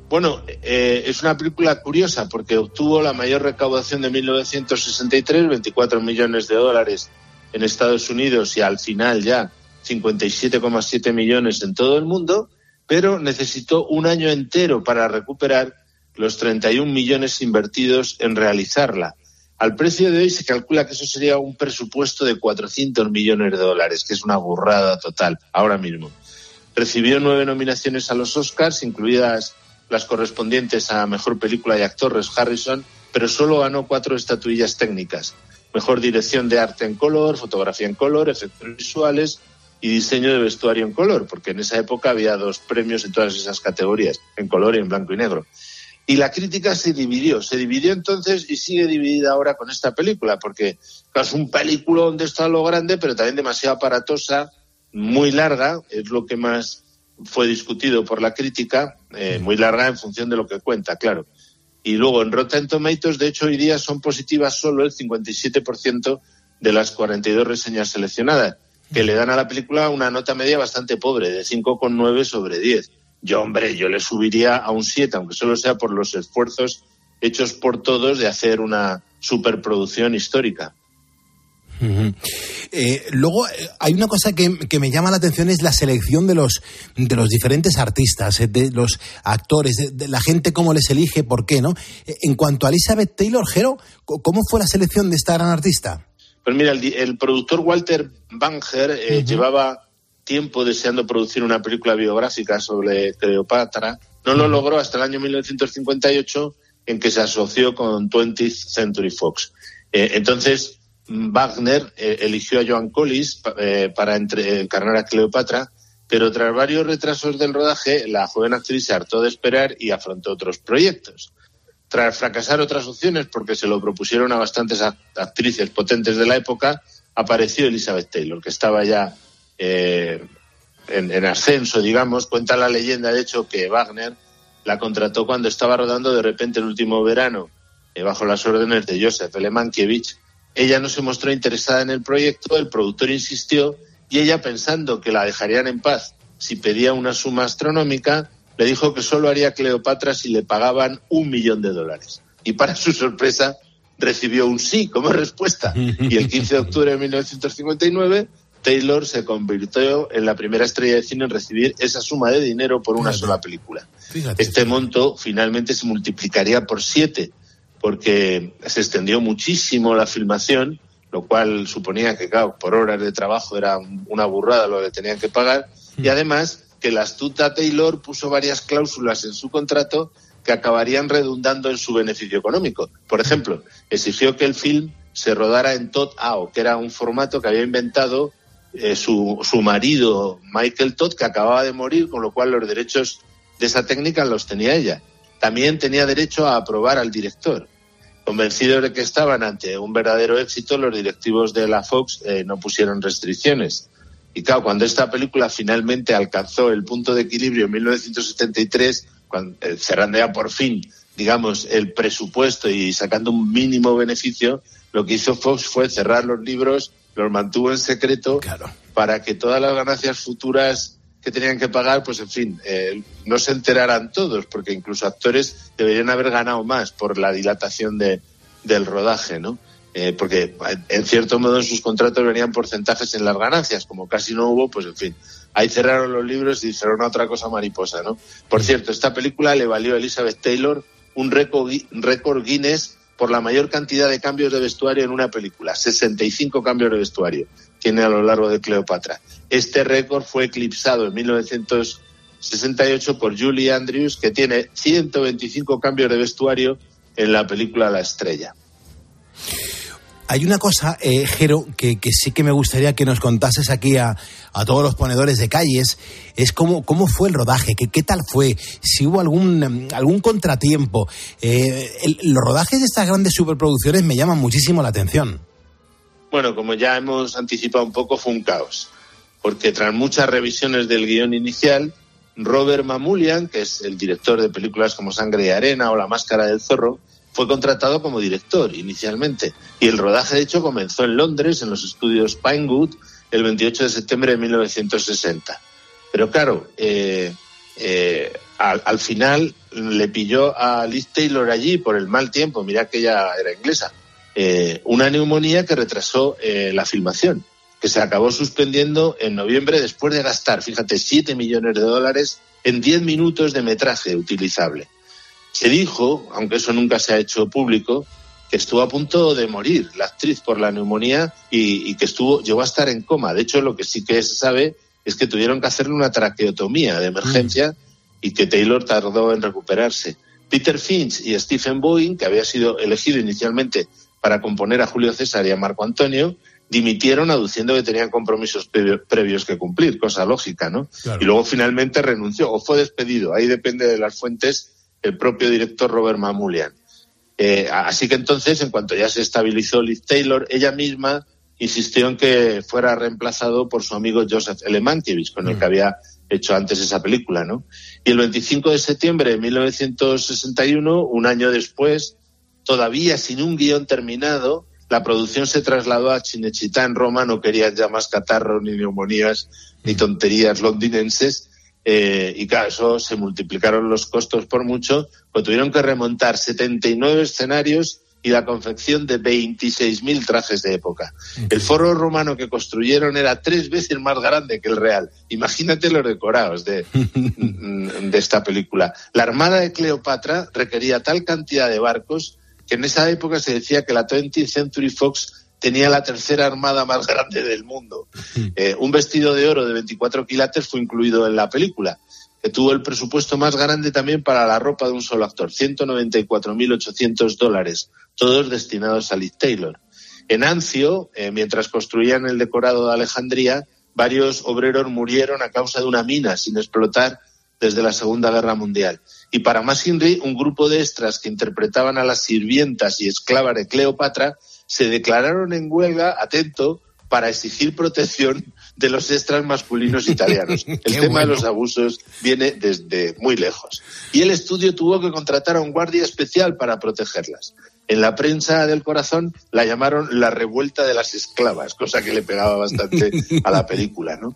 Bueno, es una película curiosa porque obtuvo la mayor recaudación de 1963, 24 millones de dólares en Estados Unidos y al final ya 57,7 millones en todo el mundo, pero necesitó un año entero para recuperar los 31 millones invertidos en realizarla. Al precio de hoy se calcula que eso sería un presupuesto de 400 millones de dólares, que es una burrada total ahora mismo. Recibió nueve nominaciones a los Oscars, incluidas las correspondientes a Mejor Película y Actor, Res Harrison, pero solo ganó cuatro estatuillas técnicas. Mejor Dirección de Arte en Color, Fotografía en Color, Efectos Visuales y Diseño de Vestuario en Color, porque en esa época había dos premios en todas esas categorías, en color y en blanco y negro. Y la crítica se dividió, se dividió entonces y sigue dividida ahora con esta película, porque claro, es un película donde está lo grande, pero también demasiado aparatosa, muy larga, es lo que más fue discutido por la crítica, eh, muy larga en función de lo que cuenta, claro. Y luego en Rotten Tomatoes, de hecho, hoy día son positivas solo el 57% de las 42 reseñas seleccionadas, que le dan a la película una nota media bastante pobre, de 5,9 sobre 10. Yo, hombre, yo le subiría a un 7, aunque solo sea por los esfuerzos hechos por todos de hacer una superproducción histórica. Eh, luego, eh, hay una cosa que, que me llama la atención, es la selección de los, de los diferentes artistas, eh, de los actores, de, de la gente, cómo les elige, por qué, ¿no? En cuanto a Elizabeth Taylor, Jero, co- ¿cómo fue la selección de esta gran artista? Pues mira, el, productor Walter Banger llevaba tiempo deseando producir una película biográfica sobre Cleopatra. No lo logró hasta el año 1958, en que se asoció con 20th Century Fox. Eh, entonces, Wagner eh, eligió a Joan Collis eh, para encarnar a Cleopatra, pero tras varios retrasos del rodaje, la joven actriz se hartó de esperar y afrontó otros proyectos. Tras fracasar otras opciones, porque se lo propusieron a bastantes act- actrices potentes de la época, apareció Elizabeth Taylor, que estaba ya eh, en, en ascenso, digamos. Cuenta la leyenda, de hecho, que Wagner la contrató cuando estaba rodando de repente el último verano, eh, bajo las órdenes de Joseph Lemankiewicz. Ella no se mostró interesada en el proyecto, el productor insistió y ella, pensando que la dejarían en paz si pedía una suma astronómica, le dijo que solo haría Cleopatra si le pagaban un millón de dólares. Y para su sorpresa, recibió un sí como respuesta. Y el 15 de octubre de 1959, Taylor se convirtió en la primera estrella de cine en recibir esa suma de dinero por una sola película. Este monto finalmente se multiplicaría por siete, porque se extendió muchísimo la filmación, lo cual suponía que, claro, por horas de trabajo era un- una burrada lo que tenían que pagar, y además que la astuta Taylor puso varias cláusulas en su contrato que acabarían redundando en su beneficio económico. Por ejemplo, exigió que el film se rodara en Todd AO, que era un formato que había inventado eh, su, su marido Michael Todd, que acababa de morir, con lo cual los derechos de esa técnica los tenía ella. También tenía derecho a aprobar al director. Convencidos de que estaban ante un verdadero éxito, los directivos de la Fox eh, no pusieron restricciones. Y claro, cuando esta película finalmente alcanzó el punto de equilibrio en 1973, cuando, eh, cerrando ya por fin, digamos, el presupuesto y sacando un mínimo beneficio, lo que hizo Fox fue cerrar los libros, los mantuvo en secreto para que todas las ganancias futuras que tenían que pagar, pues en fin, eh, no se enterarán todos, porque incluso actores deberían haber ganado más por la dilatación de, del rodaje, ¿no? Eh, porque en cierto modo en sus contratos venían porcentajes en las ganancias, como casi no hubo, pues en fin, ahí cerraron los libros y dijeron otra cosa mariposa, ¿no? Por cierto, esta película le valió a Elizabeth Taylor un récord Guinness por la mayor cantidad de cambios de vestuario en una película, 65 cambios de vestuario tiene a lo largo de Cleopatra. Este récord fue eclipsado en 1968 por Julie Andrews, que tiene 125 cambios de vestuario en la película La Estrella. Hay una cosa, eh, Jero, que, sí que me gustaría que nos contases aquí a, todos los ponedores de calles, es cómo, fue el rodaje, que, qué tal fue, si hubo algún, algún contratiempo. Eh, el- los rodajes de estas grandes superproducciones me llaman muchísimo la atención. Bueno, como ya hemos anticipado un poco, fue un caos, porque tras muchas revisiones del guion inicial, Robert Mamulian, que es el director de películas como Sangre y Arena o La Máscara del Zorro, fue contratado como director inicialmente. Y el rodaje, de hecho, comenzó en Londres, en los estudios Pinewood, el 28 de septiembre de 1960. Pero claro, eh, eh, al, al final le pilló a Liz Taylor allí por el mal tiempo, mira que ella era inglesa, eh, una neumonía que retrasó la filmación, que se acabó suspendiendo en noviembre después de gastar, fíjate, 7 millones de dólares en 10 minutos de metraje utilizable. Se dijo, aunque eso nunca se ha hecho público, que estuvo a punto de morir la actriz por la neumonía y, y que estuvo llegó a estar en coma. De hecho, lo que sí que se sabe es que tuvieron que hacerle una traqueotomía de emergencia y que Taylor tardó en recuperarse. Peter Finch y Stephen Boeing, que había sido elegido inicialmente para componer a Julio César y a Marco Antonio, dimitieron aduciendo que tenían compromisos previo- previos que cumplir, cosa lógica, ¿no? Claro. Y luego finalmente renunció o fue despedido. Ahí depende de las fuentes el propio director Robert Mamulian. Eh, así que entonces, en cuanto ya se estabilizó Liz Taylor, ella misma insistió en que fuera reemplazado por su amigo Joseph L. Mankiewicz, con el que había hecho antes esa película, ¿no? Y el 25 de septiembre de 1961, un año después, todavía sin un guion terminado, la producción se trasladó a Cinecittà en Roma, no querían ya más catarros, ni neumonías, ni tonterías londinenses, eh, y claro, eso se multiplicaron los costos por mucho, pues tuvieron que remontar 79 escenarios y la confección de 26.000 trajes de época. El foro romano que construyeron era tres veces más grande que el real. Imagínate los decorados de, de esta película. La armada de Cleopatra requería tal cantidad de barcos que en esa época se decía que la 20th Century Fox tenía la tercera armada más grande del mundo. Eh, un vestido de oro de 24 quilates fue incluido en la película, que tuvo el presupuesto más grande también para la ropa de un solo actor, 194.800 dólares, todos destinados a Liz Taylor. En Ancio, eh, mientras construían el decorado de Alejandría, varios obreros murieron a causa de una mina sin explotar desde la Segunda Guerra Mundial. Y para más Henry, un grupo de extras que interpretaban a las sirvientas y esclavas de Cleopatra se declararon en huelga, atento, para exigir protección de los extras masculinos italianos. El tema bueno. de los abusos viene desde muy lejos. Y el estudio tuvo que contratar a un guardia especial para protegerlas. En la prensa del corazón la llamaron la revuelta de las esclavas, cosa que le pegaba bastante a la película. ¿no?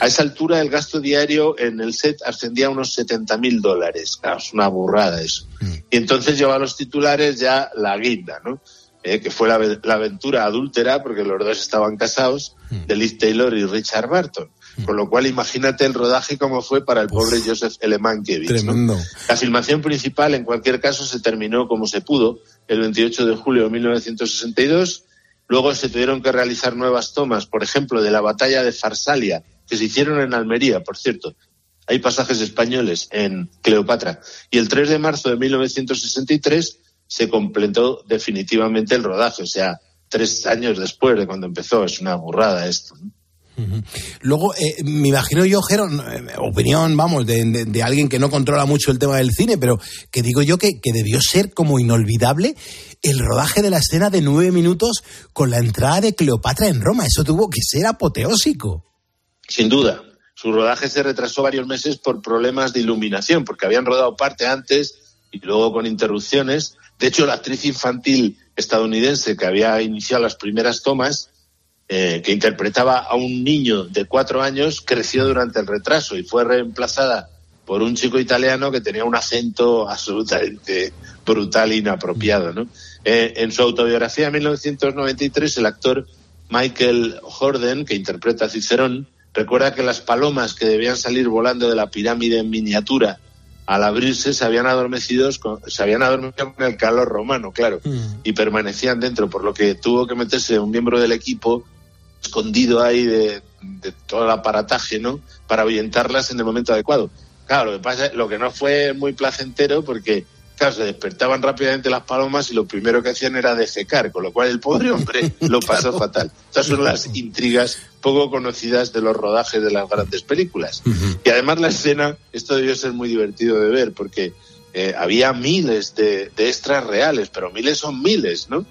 A esa altura el gasto diario en el set ascendía a unos 70 mil dólares. Claro, es una burrada eso. Y entonces lleva a los titulares ya la guinda, ¿no? Eh, que fue la, la aventura adúltera, porque los dos estaban casados, de Liz Taylor y Richard Barton. Con lo cual, imagínate el rodaje como fue para el pobre Joseph L. Mankiewicz. ¿no? Tremendo. La filmación principal, en cualquier caso, se terminó como se pudo el 28 de julio de 1962. Luego se tuvieron que realizar nuevas tomas, por ejemplo, de la batalla de Farsalia, que se hicieron en Almería, por cierto. Hay pasajes españoles en Cleopatra. Y el 3 de marzo de 1963 se completó definitivamente el rodaje, o sea, tres años después de cuando empezó. Es una burrada esto. ¿no? Luego, eh, me imagino yo, Jero, eh, opinión, vamos, de, de- de alguien que no controla mucho el tema del cine, pero que digo yo que, que debió ser como inolvidable el rodaje de la escena de nueve minutos con la entrada de Cleopatra en Roma. Eso tuvo que ser apoteósico. Sin duda. Su rodaje se retrasó varios meses por problemas de iluminación, porque habían rodado parte antes y luego con interrupciones. De hecho, la actriz infantil estadounidense que había iniciado las primeras tomas eh, que interpretaba a un niño de cuatro años, creció durante el retraso y fue reemplazada por un chico italiano que tenía un acento absolutamente brutal e inapropiado. Eh, en su autobiografía de 1993, el actor Michael Jordan, que interpreta a Cicerón, recuerda que las palomas que debían salir volando de la pirámide en miniatura al abrirse se habían adormecido con, se habían adormecido con el calor romano, claro, y permanecían dentro, por lo que tuvo que meterse un miembro del equipo escondido ahí de, de todo el aparataje, ¿no? Para ahuyentarlas en el momento adecuado. Claro, lo que pasa, lo que no fue muy placentero porque claro, se despertaban rápidamente las palomas y lo primero que hacían era defecar, con lo cual el pobre hombre lo pasó fatal. Estas son las intrigas poco conocidas de los rodajes de las grandes películas. Y además la escena, esto debió ser muy divertido de ver, porque eh, había miles de, de extras reales, pero miles son miles, ¿no?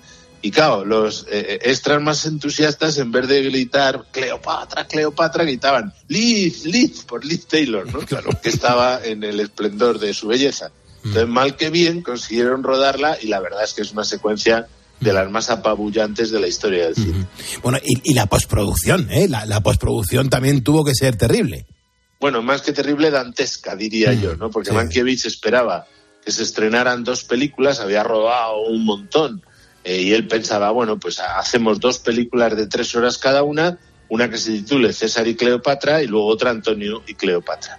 Y claro, los eh, extras más entusiastas, en vez de gritar Cleopatra, Cleopatra, gritaban Liz, Liz, por Liz Taylor, ¿no? Claro, que estaba en el esplendor de su belleza. Entonces, mal que bien, consiguieron rodarla y la verdad es que es una secuencia de las más apabullantes de la historia del cine. Bueno, y, y la postproducción, ¿eh? La, la postproducción también tuvo que ser terrible. Bueno, más que terrible, dantesca, diría yo, ¿no? Porque Mankiewicz esperaba que se estrenaran dos películas, había rodado un montón, eh, y él pensaba, bueno, pues hacemos dos películas de tres horas cada una, una que se titule César y Cleopatra y luego otra Antonio y Cleopatra.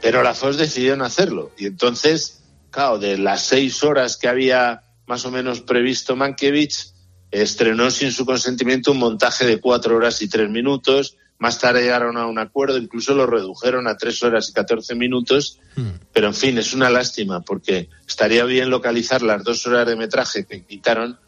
Pero la Fox decidió no hacerlo, y entonces, claro, de las seis horas que había más o menos previsto Mankiewicz, estrenó sin su consentimiento un montaje de cuatro horas y tres minutos. Más tarde llegaron a un acuerdo, incluso lo redujeron a tres horas y catorce minutos. Pero en fin, es una lástima porque estaría bien localizar las dos horas de metraje que quitaron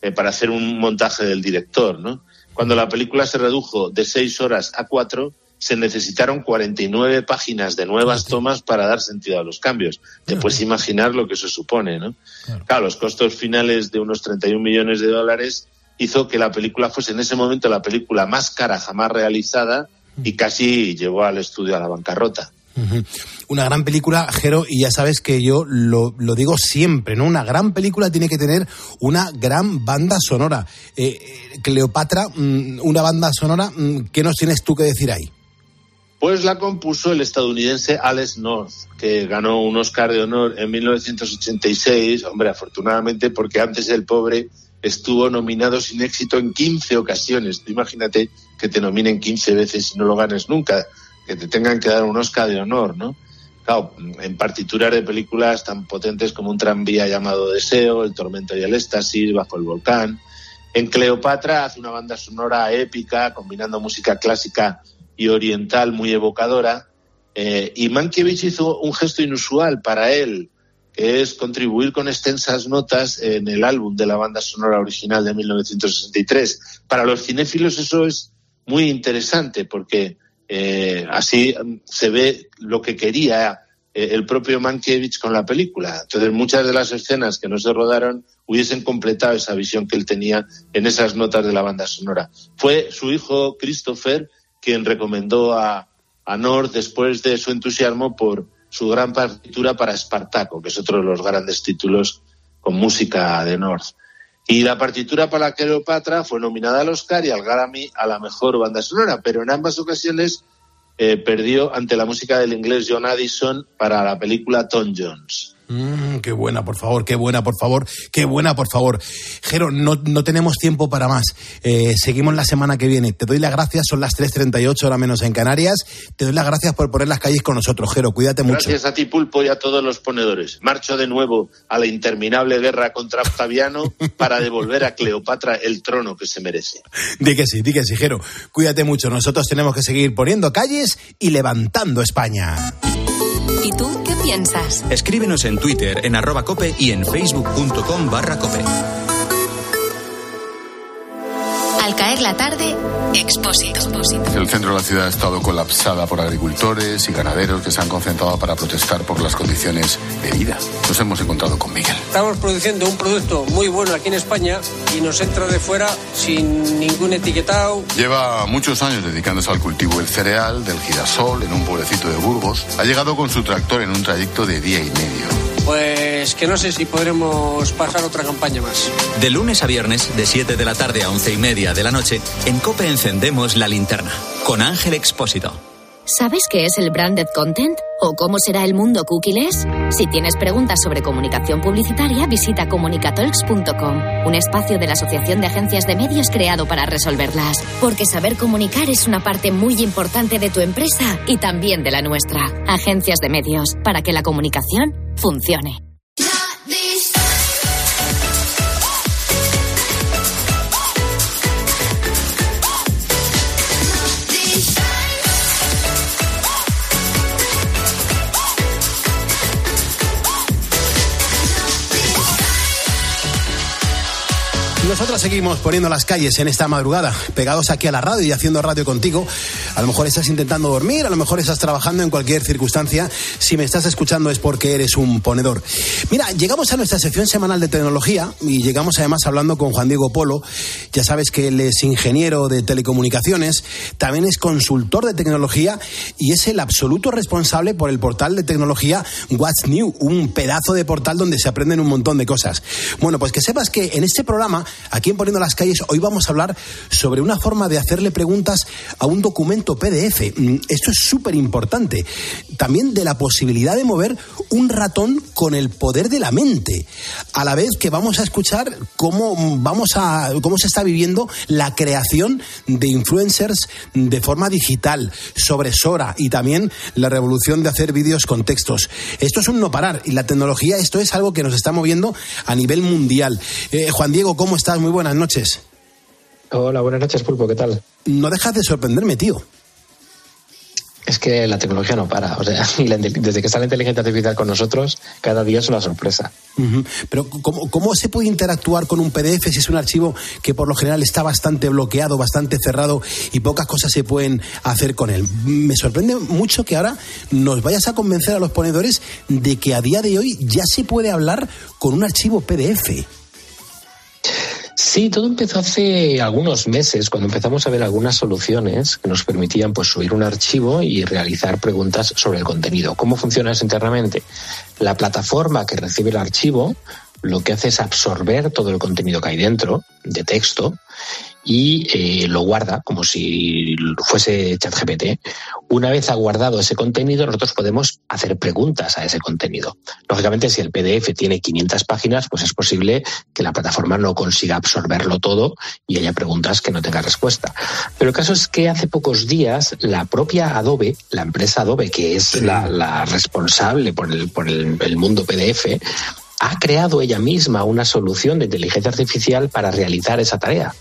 eh, para hacer un montaje del director, ¿no? Cuando la película se redujo de seis horas a cuatro, se necesitaron 49 páginas de nuevas tomas para dar sentido a los cambios. Te puedes imaginar lo que eso supone, ¿no? Claro, los costos finales de unos 31 millones de dólares hizo que la película fuese en ese momento la película más cara jamás realizada y casi llevó al estudio a la bancarrota. Una gran película, Jero, y ya sabes que yo lo, lo digo siempre, ¿no? Una gran película tiene que tener una gran banda sonora. Eh, eh, Cleopatra, mm, una banda sonora, mm, ¿qué nos tienes tú que decir ahí? Pues la compuso el estadounidense Alex North, que ganó un Oscar de honor en 1986, hombre, afortunadamente, porque antes el pobre estuvo nominado sin éxito en 15 ocasiones. Imagínate que te nominen 15 veces y no lo ganes nunca, que te tengan que dar un Oscar de honor, ¿no? Claro, en partituras de películas tan potentes como un tranvía llamado Deseo, El tormento y el éxtasis, Bajo el volcán. En Cleopatra hace una banda sonora épica, combinando música clásica y oriental muy evocadora. Eh, y Mankiewicz hizo un gesto inusual para él, que es contribuir con extensas notas en el álbum de la banda sonora original de 1963. Para los cinéfilos eso es muy interesante porque eh, así mm, se ve lo que quería eh, el propio Mankiewicz con la película. Entonces muchas de las escenas que no se rodaron hubiesen completado esa visión que él tenía en esas notas de la banda sonora. Fue su hijo Christopher quien recomendó a, North después de su entusiasmo por su gran partitura para Espartaco, que es otro de los grandes títulos con música de North. Y la partitura para Cleopatra fue nominada al Oscar y al Grammy a la mejor banda sonora, pero en ambas ocasiones eh, perdió ante la música del inglés John Addison para la película Tom Jones. Mm, qué buena, por favor, qué buena, por favor, qué buena, por favor. Jero, no, no tenemos tiempo para más. Eh, seguimos la semana que viene. Te doy las gracias, son las 3.38, hora menos en Canarias. Te doy las gracias por poner las calles con nosotros, Jero. Cuídate mucho. Gracias a ti, Pulpo, y a todos los ponedores. Marcho de nuevo a la interminable guerra contra Octaviano para devolver a Cleopatra el trono que se merece. Di que sí, di que sí, Jero. Cuídate mucho. Nosotros tenemos que seguir poniendo calles y levantando España. ¿Y tú qué piensas? Escríbenos en Twitter en arroba cope y en facebook.com barra cope. Al caer la tarde, Expósito. El centro de la ciudad ha estado colapsada por agricultores y ganaderos que se han concentrado para protestar por las condiciones de vida. Nos hemos encontrado con Miguel. Estamos produciendo un producto muy bueno aquí en España y nos entra de fuera sin ningún etiquetado. Lleva muchos años dedicándose al cultivo del cereal, del girasol, en un pueblecito de Burgos. Ha llegado con su tractor en un trayecto de día y medio. Pues que no sé si podremos pasar otra campaña más. De lunes a viernes, de 7 de la tarde a 11 y media de la noche, en COPE encendemos la linterna. Con Ángel Expósito. ¿Sabes qué es el branded content? ¿O cómo será el mundo cookieless? Si tienes preguntas sobre comunicación publicitaria, visita comunicatalks.com, un espacio de la Asociación de Agencias de Medios creado para resolverlas. Porque saber comunicar es una parte muy importante de tu empresa y también de la nuestra. Agencias de Medios, para que la comunicación funcione. Nosotros seguimos poniendo las calles en esta madrugada, pegados aquí a la radio y haciendo radio contigo. A lo mejor estás intentando dormir, a lo mejor estás trabajando en cualquier circunstancia. Si me estás escuchando es porque eres un ponedor. Mira, llegamos a nuestra sección semanal de tecnología y llegamos además hablando con Juan Diego Polo. Ya sabes que él es ingeniero de telecomunicaciones, también es consultor de tecnología y es el absoluto responsable por el portal de tecnología What's New, un pedazo de portal donde se aprenden un montón de cosas. Bueno, pues que sepas que en este programa Aquí en Poniendo las Calles hoy vamos a hablar sobre una forma de hacerle preguntas a un documento PDF. Mm, Esto es súper importante. También de la posibilidad de mover un ratón con el poder de la mente. A la vez que vamos a escuchar cómo, vamos a, cómo se está viviendo la creación de influencers de forma digital, sobre Sora y también la revolución de hacer vídeos con textos. Esto es un no parar y la tecnología, esto es algo que nos está moviendo a nivel mundial. Eh, Juan Diego, ¿cómo estás? Muy buenas noches. Hola, buenas noches, Pulpo, ¿qué tal? No dejas de sorprenderme, tío. Es que la tecnología no para. O sea, desde que está la inteligencia artificial con nosotros, cada día es una sorpresa. Pero ¿cómo, ¿cómo se puede interactuar con un PDF si es un archivo que por lo general está bastante bloqueado, bastante cerrado y pocas cosas se pueden hacer con él? Me sorprende mucho que ahora nos vayas a convencer a los ponedores de que a día de hoy ya se puede hablar con un archivo PDF. Sí, todo empezó hace algunos meses, cuando empezamos a ver algunas soluciones que nos permitían pues, subir un archivo y realizar preguntas sobre el contenido. ¿Cómo funciona eso internamente? La plataforma que recibe el archivo lo que hace es absorber todo el contenido que hay dentro de texto y eh, lo guarda como si fuese ChatGPT. Una vez ha guardado ese contenido, nosotros podemos hacer preguntas a ese contenido. Lógicamente, si el PDF tiene 500 páginas, pues es posible que la plataforma no consiga absorberlo todo y haya preguntas que no tenga respuesta. Pero el caso es que hace pocos días la propia Adobe, la empresa Adobe, que es la, la responsable por el, por el, el mundo PDF, ha creado ella misma una solución de inteligencia artificial para realizar esa tarea.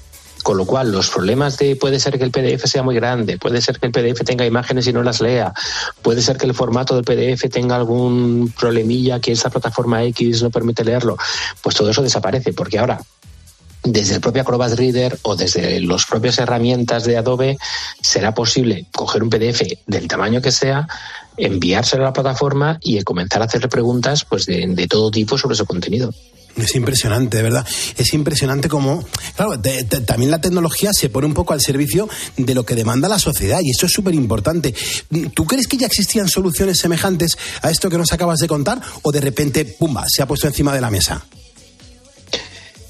Con lo cual, los problemas de puede ser que el PDF sea muy grande, puede ser que el PDF tenga imágenes y no las lea, puede ser que el formato del PDF tenga algún problemilla que esa plataforma X no permite leerlo, pues todo eso desaparece, porque ahora desde el propio Acrobat Reader o desde las propias herramientas de Adobe será posible coger un PDF del tamaño que sea, enviárselo a la plataforma y comenzar a hacerle preguntas pues de, de todo tipo sobre su contenido. Es impresionante, de verdad. Es impresionante como, claro, también la tecnología se pone un poco al servicio de lo que demanda la sociedad y esto es súper importante. ¿Tú crees que ya existían soluciones semejantes a esto que nos acabas de contar o de repente, pumba, se ha puesto encima de la mesa?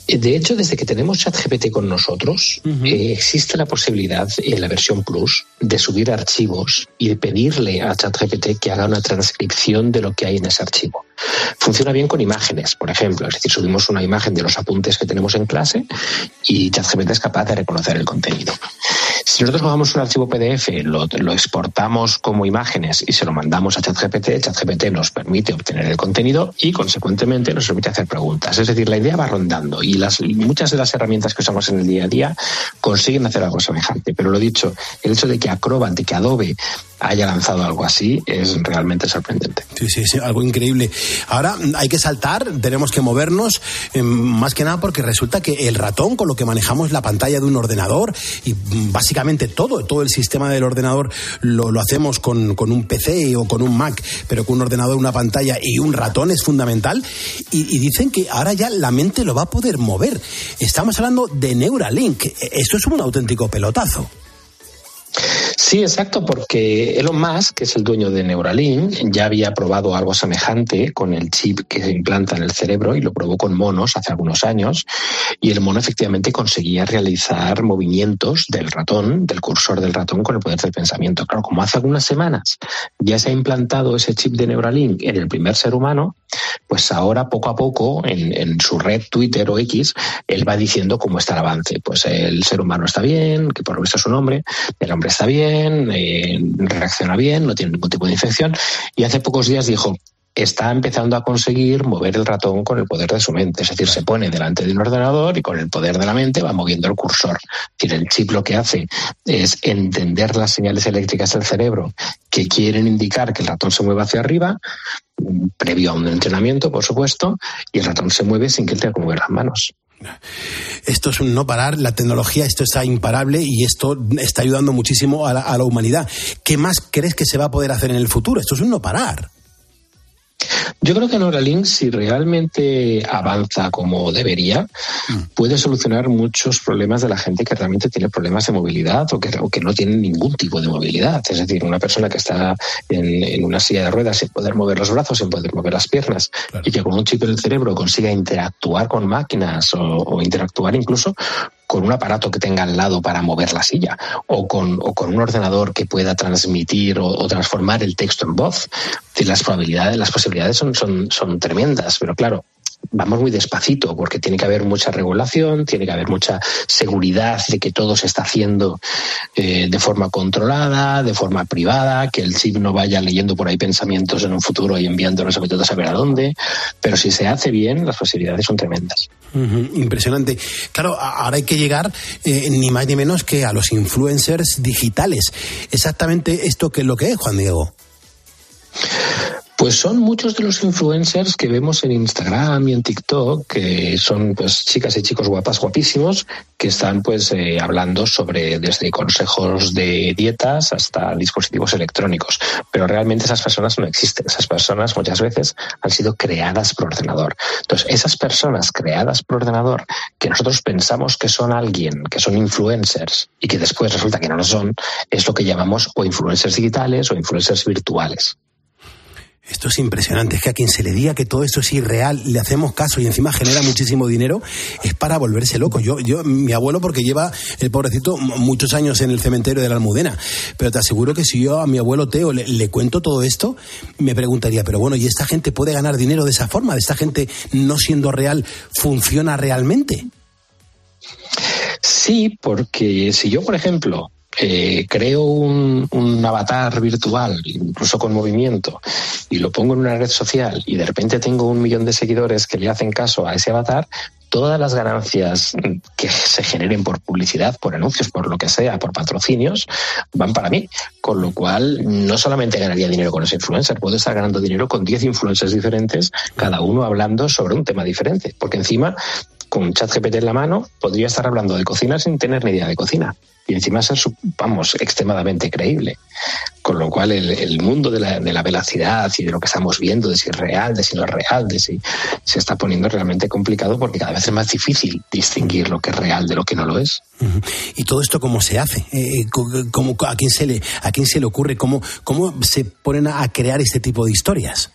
De hecho, desde que tenemos ChatGPT con nosotros, eh, existe la posibilidad en la versión Plus de subir archivos y de pedirle a ChatGPT que haga una transcripción de lo que hay en ese archivo. Funciona bien con imágenes, por ejemplo, es decir, subimos una imagen de los apuntes que tenemos en clase y ChatGPT es capaz de reconocer el contenido. Si nosotros cogemos un archivo PDF, lo, exportamos como imágenes y se lo mandamos a ChatGPT, ChatGPT nos permite obtener el contenido y, consecuentemente, nos permite hacer preguntas. Es decir, la idea va rondando y las, muchas de las herramientas que usamos en el día a día consiguen hacer algo semejante. Pero lo dicho, el hecho de que Acrobat, de que Adobe haya lanzado algo así es realmente sorprendente. Sí, sí, sí, algo increíble. Ahora mm, hay que saltar, tenemos que movernos, eh, más que nada porque resulta que el ratón con lo que manejamos la pantalla de un ordenador y mm, básicamente todo, todo el sistema del ordenador lo, lo hacemos con, con un PC o con un Mac, pero con un ordenador, una pantalla y un ratón es fundamental. Y, y dicen que ahora ya la mente lo va a poder mover. Estamos hablando de Neuralink. Esto es un auténtico pelotazo. Sí, exacto, porque Elon Musk, que es el dueño de Neuralink, ya había probado algo semejante con el chip que se implanta en el cerebro y lo probó con monos hace algunos años. Y el mono efectivamente conseguía realizar movimientos del ratón, del cursor del ratón, con el poder del pensamiento. Claro, como hace algunas semanas ya se ha implantado ese chip de Neuralink en el primer ser humano, pues ahora poco a poco en, su red Twitter o X, él va diciendo cómo está el avance. Pues el ser humano está bien, que por lo visto es un hombre, el hombre está bien, eh, reacciona bien, no tiene ningún tipo de infección. Y hace pocos días dijo, está empezando a conseguir mover el ratón con el poder de su mente. Es decir, se pone delante de un ordenador y con el poder de la mente va moviendo el cursor. Es decir, el chip lo que hace es entender las señales eléctricas del cerebro que quieren indicar que el ratón se mueva hacia arriba, previo a un entrenamiento, por supuesto, y el ratón se mueve sin que él tenga que mover las manos. Esto es un no parar, la tecnología, esto está imparable y esto está ayudando muchísimo a la, a la humanidad. ¿Qué más crees que se va a poder hacer en el futuro? Esto es un no parar. Yo creo que Neuralink, si realmente avanza como debería, puede solucionar muchos problemas de la gente que realmente tiene problemas de movilidad o que, o que no tiene ningún tipo de movilidad. Es decir, una persona que está en, en una silla de ruedas sin poder mover los brazos, sin poder mover las piernas, y que con un chip en el cerebro consiga interactuar con máquinas o, o interactuar incluso con un aparato que tenga al lado para mover la silla o con, o con un ordenador que pueda transmitir o, transformar el texto en voz. Las probabilidades, las posibilidades son, son, son tremendas, pero claro, vamos muy despacito porque tiene que haber mucha regulación, tiene que haber mucha seguridad de que todo se está haciendo eh, de forma controlada, de forma privada, que el chip no vaya leyendo por ahí pensamientos en un futuro y enviándolos a a saber a dónde. Pero si se hace bien, las posibilidades son tremendas. Impresionante. Claro, ahora hay que llegar eh, ni más ni menos que a los influencers digitales. Exactamente esto que es lo que es, Juan Diego. Pues son muchos de los influencers que vemos en Instagram y en TikTok, que son pues chicas y chicos guapas, guapísimos, que están pues eh, hablando sobre desde consejos de dietas hasta dispositivos electrónicos. Pero realmente esas personas no existen. Esas personas muchas veces han sido creadas por ordenador. Entonces, esas personas creadas por ordenador, que nosotros pensamos que son alguien, que son influencers, y que después resulta que no lo son, es lo que llamamos o influencers digitales o influencers virtuales. Esto es impresionante. Es que a quien se le diga que todo esto es irreal, le hacemos caso y encima genera muchísimo dinero, es para volverse loco. Yo, yo, mi abuelo, porque lleva el pobrecito muchos años en el cementerio de la Almudena, pero te aseguro que si yo a mi abuelo Teo le, le cuento todo esto, me preguntaría, pero bueno, ¿y esta gente puede ganar dinero de esa forma? ¿De esta gente no siendo real funciona realmente? Sí, porque si yo, por ejemplo, creo un, un avatar virtual, incluso con movimiento, y lo pongo en una red social y de repente tengo un millón de seguidores que le hacen caso a ese avatar, todas las ganancias que se generen por publicidad, por anuncios, por lo que sea, por patrocinios, van para mí. Con lo cual, no solamente ganaría dinero con ese influencer, puedo estar ganando dinero con 10 influencers diferentes, cada uno hablando sobre un tema diferente. Porque encima, con ChatGPT en la mano, podría estar hablando de cocina sin tener ni idea de cocina. Y encima ser, vamos, extremadamente creíble. Con lo cual, el, el mundo de la, de la velocidad y de lo que estamos viendo, de si es real, de si no es real, de si se está poniendo realmente complicado porque cada vez es más difícil distinguir lo que es real de lo que no lo es. ¿Y todo esto cómo se hace? Eh, co- cómo- ¿a, quién se le, ¿A quién se le ocurre? ¿Cómo, cómo se ponen a crear este tipo de historias?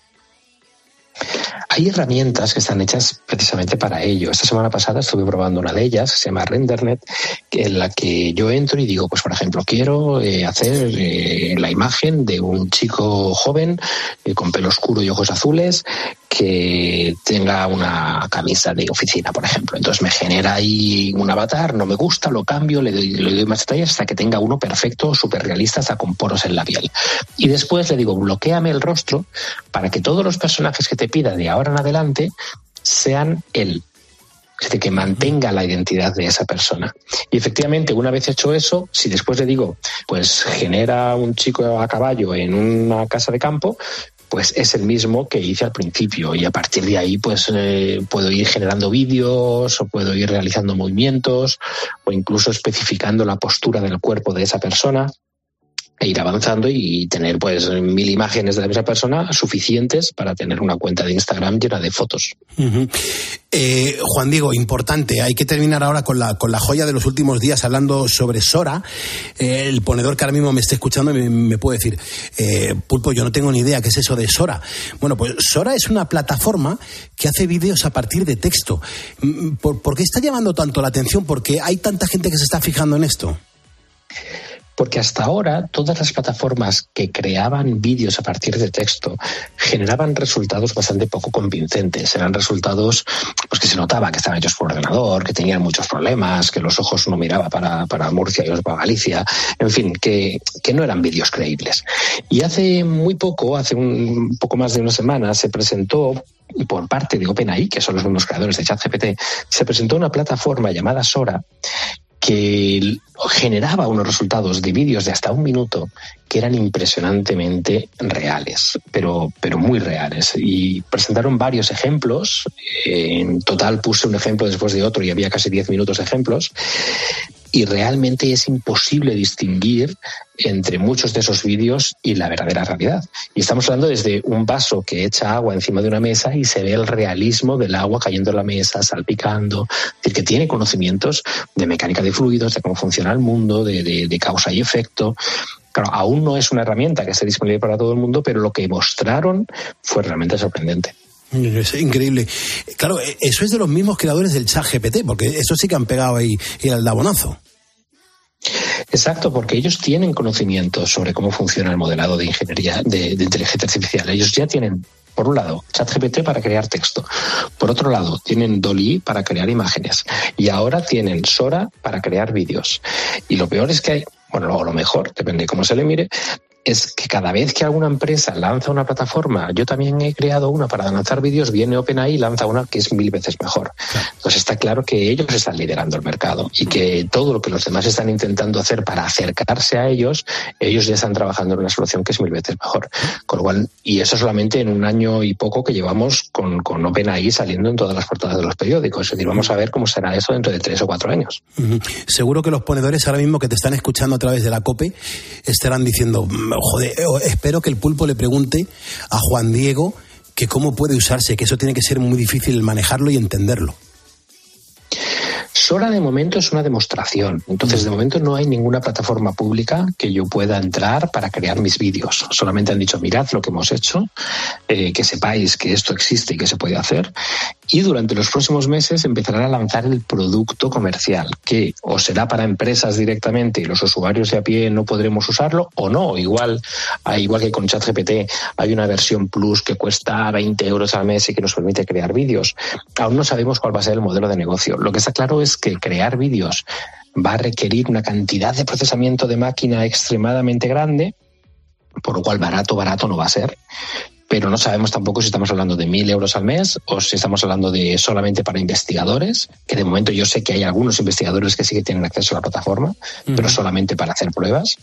Hay herramientas que están hechas precisamente para ello. Esta semana pasada estuve probando una de ellas, que se llama RenderNet, en la que yo entro y digo, pues por ejemplo, quiero eh, hacer eh, la imagen de un chico joven eh, con pelo oscuro y ojos azules que tenga una camisa de oficina, por ejemplo. Entonces me genera ahí un avatar, no me gusta, lo cambio, le doy, le doy más detalles hasta que tenga uno perfecto, súper realista, hasta con poros en la piel. Y después le digo, bloqueame el rostro para que todos los personajes que te pida de ahora en adelante sean él. es decir, que mantenga la identidad de esa persona. Y efectivamente, una vez hecho eso, si después le digo, pues genera un chico a caballo en una casa de campo, pues es el mismo que hice al principio y a partir de ahí pues eh, puedo ir generando vídeos o puedo ir realizando movimientos o incluso especificando la postura del cuerpo de esa persona e ir avanzando y tener pues mil imágenes de esa persona suficientes para tener una cuenta de Instagram llena de fotos. Eh, Juan Diego, importante, hay que terminar ahora con la, con la joya de los últimos días hablando sobre Sora. Eh, el ponedor que ahora mismo me esté escuchando me, me puede decir, eh, Pulpo, yo no tengo ni idea qué es eso de Sora. Bueno, pues Sora es una plataforma que hace vídeos a partir de texto. Mm, ¿Por, por qué está llamando tanto la atención? Porque hay tanta gente que se está fijando en esto. Porque hasta ahora todas las plataformas que creaban vídeos a partir de texto generaban resultados bastante poco convincentes. Eran resultados pues, que se notaba que estaban hechos por ordenador, que tenían muchos problemas, que los ojos no miraba para, para Murcia y otros para Galicia. En fin, que, que no eran vídeos creíbles. Y hace muy poco, hace un poco más de una semana, se presentó por parte de OpenAI, que son los mismos creadores de ChatGPT, se presentó una plataforma llamada Sora que generaba unos resultados de vídeos de hasta un minuto que eran impresionantemente reales, pero, pero muy reales. Y presentaron varios ejemplos. En total puse un ejemplo después de otro y había casi 10 minutos de ejemplos. Y realmente es imposible distinguir entre muchos de esos vídeos y la verdadera realidad. Y estamos hablando desde un vaso que echa agua encima de una mesa y se ve el realismo del agua cayendo en la mesa, salpicando. Es decir, que tiene conocimientos de mecánica de fluidos, de cómo funciona el mundo, de, de, de causa y efecto. Claro, aún no es una herramienta que esté disponible para todo el mundo, pero lo que mostraron fue realmente sorprendente. Es increíble. Claro, eso es de los mismos creadores del chat GPT, porque eso sí que han pegado ahí el aldabonazo. Exacto, porque ellos tienen conocimiento sobre cómo funciona el modelado de ingeniería de, de inteligencia artificial. Ellos ya tienen por un lado, ChatGPT para crear texto. Por otro lado, tienen Dolly para crear imágenes. Y ahora tienen Sora para crear vídeos. Y lo peor es que hay, bueno, o lo mejor, depende de cómo se le mire, es que cada vez que alguna empresa lanza una plataforma, yo también he creado una para lanzar vídeos, viene OpenAI y lanza una que es mil veces mejor. Entonces está claro que ellos están liderando el mercado y que todo lo que los demás están intentando hacer para acercarse a ellos, ellos ya están trabajando en una solución que es mil veces mejor. Con lo cual, y eso solamente en un año y poco que llevamos con, con OpenAI saliendo en todas las portadas de los periódicos. Es decir, vamos a ver cómo será eso dentro de tres o cuatro años. Seguro que los ponedores ahora mismo que te están escuchando a través de la COPE estarán diciendo, "Mm, joder, eh, espero que el pulpo le pregunte a Juan Diego que cómo puede usarse, que eso tiene que ser muy difícil manejarlo y entenderlo. Sora de momento es una demostración. Entonces, de momento no hay ninguna plataforma pública que yo pueda entrar para crear mis vídeos. Solamente han dicho, mirad lo que hemos hecho, eh, que sepáis que esto existe y que se puede hacer. Y durante los próximos meses empezarán a lanzar el producto comercial, que o será para empresas directamente y los usuarios de a pie no podremos usarlo, o no. Igual, igual que con ChatGPT hay una versión Plus que cuesta 20 euros al mes y que nos permite crear vídeos. Aún no sabemos cuál va a ser el modelo de negocio. Lo que está claro es que crear vídeos va a requerir una cantidad de procesamiento de máquina extremadamente grande, por lo cual barato, barato no va a ser. Pero no sabemos tampoco si estamos hablando de mil euros al mes o si estamos hablando de solamente para investigadores, que de momento yo sé que hay algunos investigadores que sí que tienen acceso a la plataforma, pero solamente para hacer pruebas.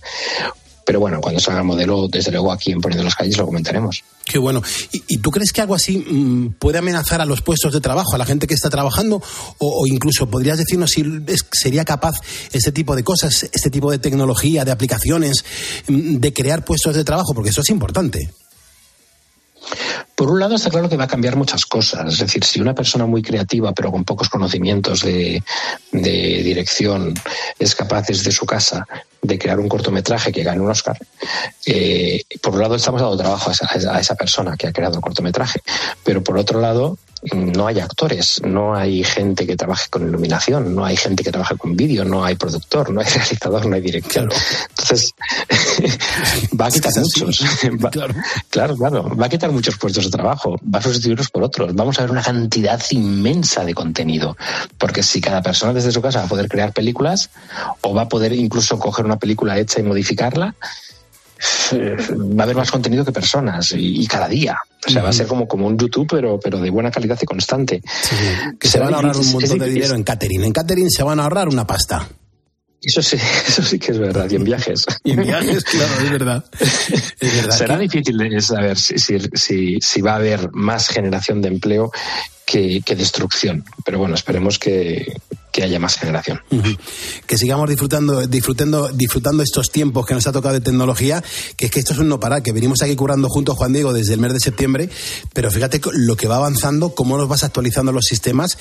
Pero bueno, cuando salga el modelo, desde luego aquí en Poniendo las Calles lo comentaremos. Qué bueno. ¿Y, tú crees que algo así mm, puede amenazar a los puestos de trabajo, a la gente que está trabajando? O, o incluso podrías decirnos si sería capaz este tipo de cosas, este tipo de tecnología, de aplicaciones, mm, de crear puestos de trabajo, porque eso es importante. Por un lado está claro que va a cambiar muchas cosas. Es decir, si una persona muy creativa pero con pocos conocimientos de, dirección es capaz desde su casa de crear un cortometraje que gane un Oscar, eh, por un lado estamos dando trabajo a esa, a esa persona que ha creado el cortometraje, pero por otro lado no hay actores, no hay gente que trabaje con iluminación, no hay gente que trabaje con vídeo, no hay productor, no hay realizador, no hay dirección. Entonces, va a quitar muchos. Va- claro, claro, va a quitar muchos puestos de trabajo, va a sustituirlos por otros. Vamos a ver una cantidad inmensa de contenido, porque si cada persona desde su casa va a poder crear películas o va a poder incluso coger una película hecha y modificarla, va a haber más contenido que personas y, y cada día. O sea, va a ser como, como un YouTube, pero, pero de buena calidad y constante. Que se van a ahorrar un montón de dinero en catering. En catering se van a ahorrar una pasta. Eso sí, eso sí que es verdad. Y en viajes. Y en viajes, claro, es verdad. Es verdad. Será difícil saber si, si, si, si va a haber más generación de empleo que, que destrucción. Pero bueno, esperemos que, que haya más generación. Que sigamos disfrutando, disfrutando, disfrutando estos tiempos que nos ha tocado de tecnología, que es que esto es un no parar, que venimos aquí currando juntos, Juan Diego, desde el mes de septiembre, pero fíjate lo que va avanzando, cómo nos vas actualizando los sistemas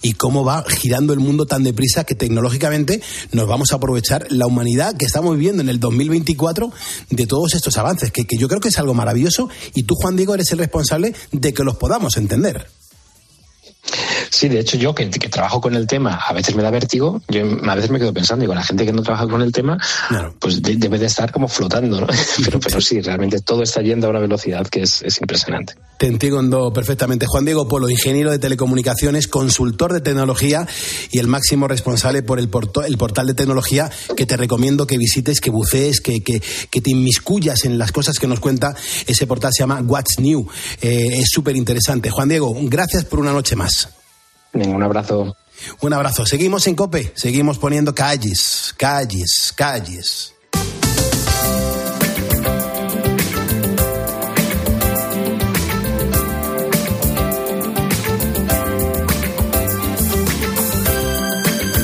y cómo va girando el mundo tan deprisa que tecnológicamente nos vamos a aprovechar la humanidad que estamos viviendo en el 2024 de todos estos avances, que, que yo creo que es algo maravilloso y tú, Juan Diego, eres el responsable de que los podamos entender. Sí, de hecho yo que, que trabajo con el tema, a veces me da vértigo, yo a veces me quedo pensando, digo, la gente que no trabaja con el tema, pues de- debe de estar como flotando, ¿no? Pero, pero sí, realmente todo está yendo a una velocidad que es, es impresionante. Te entiendo perfectamente. Juan Diego Polo, ingeniero de telecomunicaciones, consultor de tecnología y el máximo responsable por el, porto- el portal de tecnología que te recomiendo que visites, que bucees, que, que, que te inmiscuyas en las cosas que nos cuenta. Ese portal se llama What's New. Eh, es súper interesante. Juan Diego, gracias por una noche más. Un abrazo. Un abrazo. Seguimos en COPE, seguimos poniendo calles, calles, calles.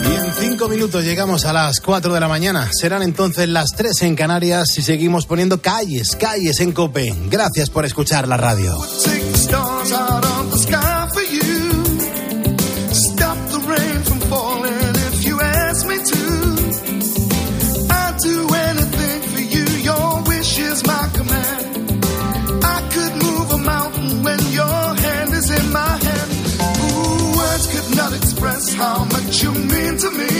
En cinco minutos llegamos a las 4 de la mañana. Serán entonces las 3 en Canarias y seguimos poniendo calles, calles en Cope. Gracias por escuchar la radio. How much you mean to me.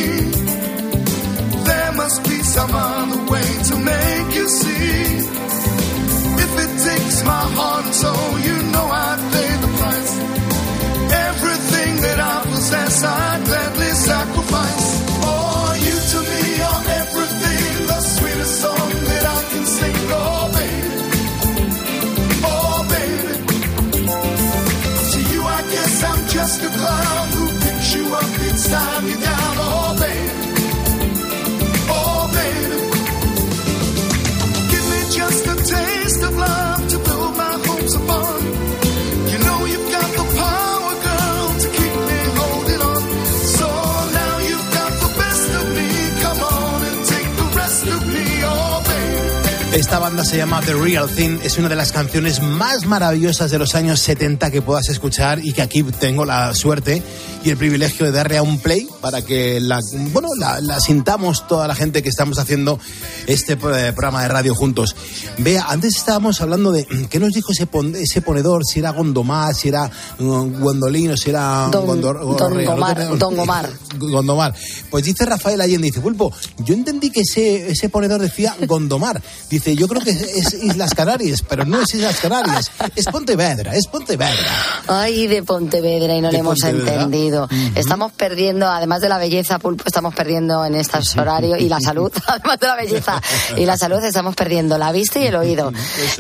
There must be some other way to make you see. If it takes my heart and soul, you know I'd pay Esta banda se llama The Real Thing, es una de las canciones más maravillosas de los años 70 que puedas escuchar y que aquí tengo la suerte y el privilegio de darle a un play para que la, bueno, la, la sintamos toda la gente que estamos haciendo este eh, programa de radio juntos. Vea, antes estábamos hablando de qué nos dijo ese, pon- ese ponedor, si era Gondomar, si era mm, Gondolino, si era Don- Gondor- Gomar, Don. Gondomar. Pues dice Rafael Allende, dice, Pulpo, yo entendí que ese, ese ponedor decía Gondomar. Dice, yo creo que es, es Islas Canarias, pero no es Islas Canarias, es Pontevedra, es Pontevedra. Ay, de Pontevedra y no le hemos Pontevedra. entendido. Estamos perdiendo, además de la belleza, Pulpo, estamos perdiendo en estos horarios y la salud, además de la belleza y la salud, estamos perdiendo la vista y el oído.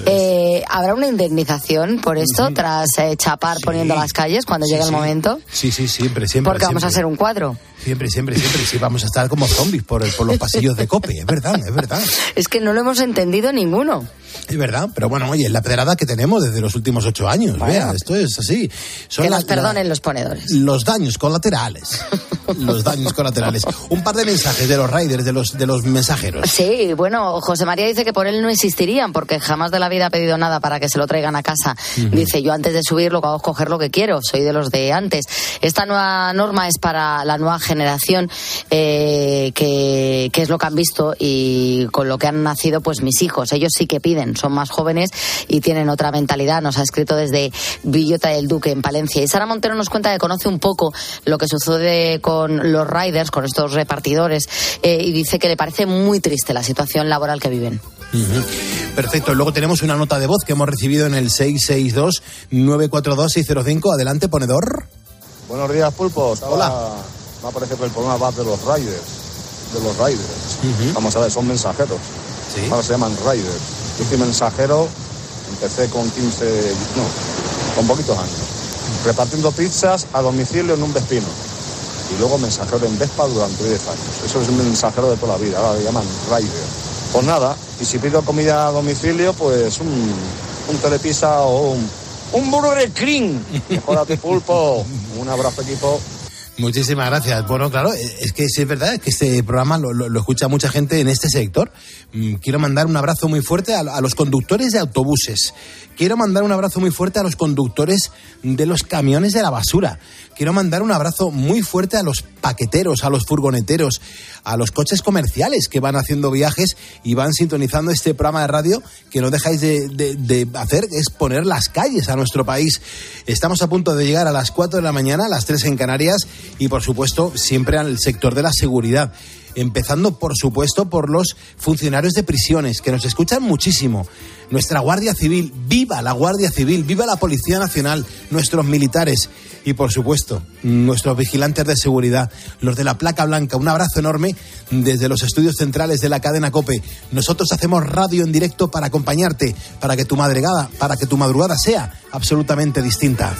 Eh, ¿Habrá una indemnización por esto tras eh, chapar poniendo las calles cuando llegue el momento? Sí, sí, siempre, siempre. Porque vamos a siempre. hacer un cuadro. Siempre, siempre, siempre, sí, vamos a estar como zombies por, por los pasillos de Cope, es verdad, es verdad. Es que no lo hemos entendido ninguno. Es verdad, pero bueno, oye, es la pedrada que tenemos desde los últimos ocho años, vea, esto es así. Son que la- nos perdonen los ponedores. los daños colaterales. los daños colaterales. Un par de mensajes de los riders, de los, de los mensajeros. Sí, bueno, José María dice que por él no existirían porque jamás de la vida ha pedido nada para que se lo traigan a casa. Dice, yo antes de subir lo que hago es coger lo que quiero, soy de los de antes. Esta nueva norma es para la nueva generación, eh, que, que es lo que han visto y con lo que han nacido pues mis hijos. Ellos sí que piden, son más jóvenes y tienen otra mentalidad. Nos ha escrito desde Villota del Duque en Palencia. Y Sara Montero nos cuenta que conoce un poco lo que sucede con los riders, con estos repartidores, eh, y dice que le parece muy triste la situación laboral que viven. Ujú. Perfecto. Luego tenemos una nota de voz que hemos recibido en el 662-942-605. Adelante, ponedor. Buenos días, pulpos. Hola. Me parece que el problema va de los riders. De los riders. Vamos a ver, son mensajeros. Ahora se llaman riders. Yo soy mensajero Empecé con 15, no, con poquitos años. Repartiendo pizzas a domicilio en un Vespino. Y luego mensajero en Vespa durante 10 años. Eso es un mensajero de toda la vida, ahora le llaman rider. Pues nada, y si pido comida a domicilio, pues un, un o un, un Burger King. Mejor a ti, pulpo. Un abrazo, equipo. Muchísimas gracias. Bueno, claro, es que sí es verdad que este programa lo, escucha mucha gente en este sector. Mm, Quiero mandar un abrazo muy fuerte a, a los conductores de autobuses. Quiero mandar un abrazo muy fuerte a los conductores de los camiones de la basura. Quiero mandar un abrazo muy fuerte a los paqueteros, a los furgoneteros, a los coches comerciales que van haciendo viajes y van sintonizando este programa de radio que no dejáis de, de- de hacer, es poner las calles a nuestro país. Estamos a punto de llegar a las 4 de la mañana, a las 3 en Canarias y por supuesto siempre al sector de la seguridad. Empezando, por supuesto, por los funcionarios de prisiones, que nos escuchan muchísimo. Nuestra Guardia Civil, viva la Guardia Civil, viva la Policía Nacional, nuestros militares y, por supuesto, nuestros vigilantes de seguridad, los de la placa blanca. Un abrazo enorme desde los estudios centrales de la cadena COPE. Nosotros hacemos radio en directo para acompañarte, para que tu madrugada, para que tu madrugada sea absolutamente distinta.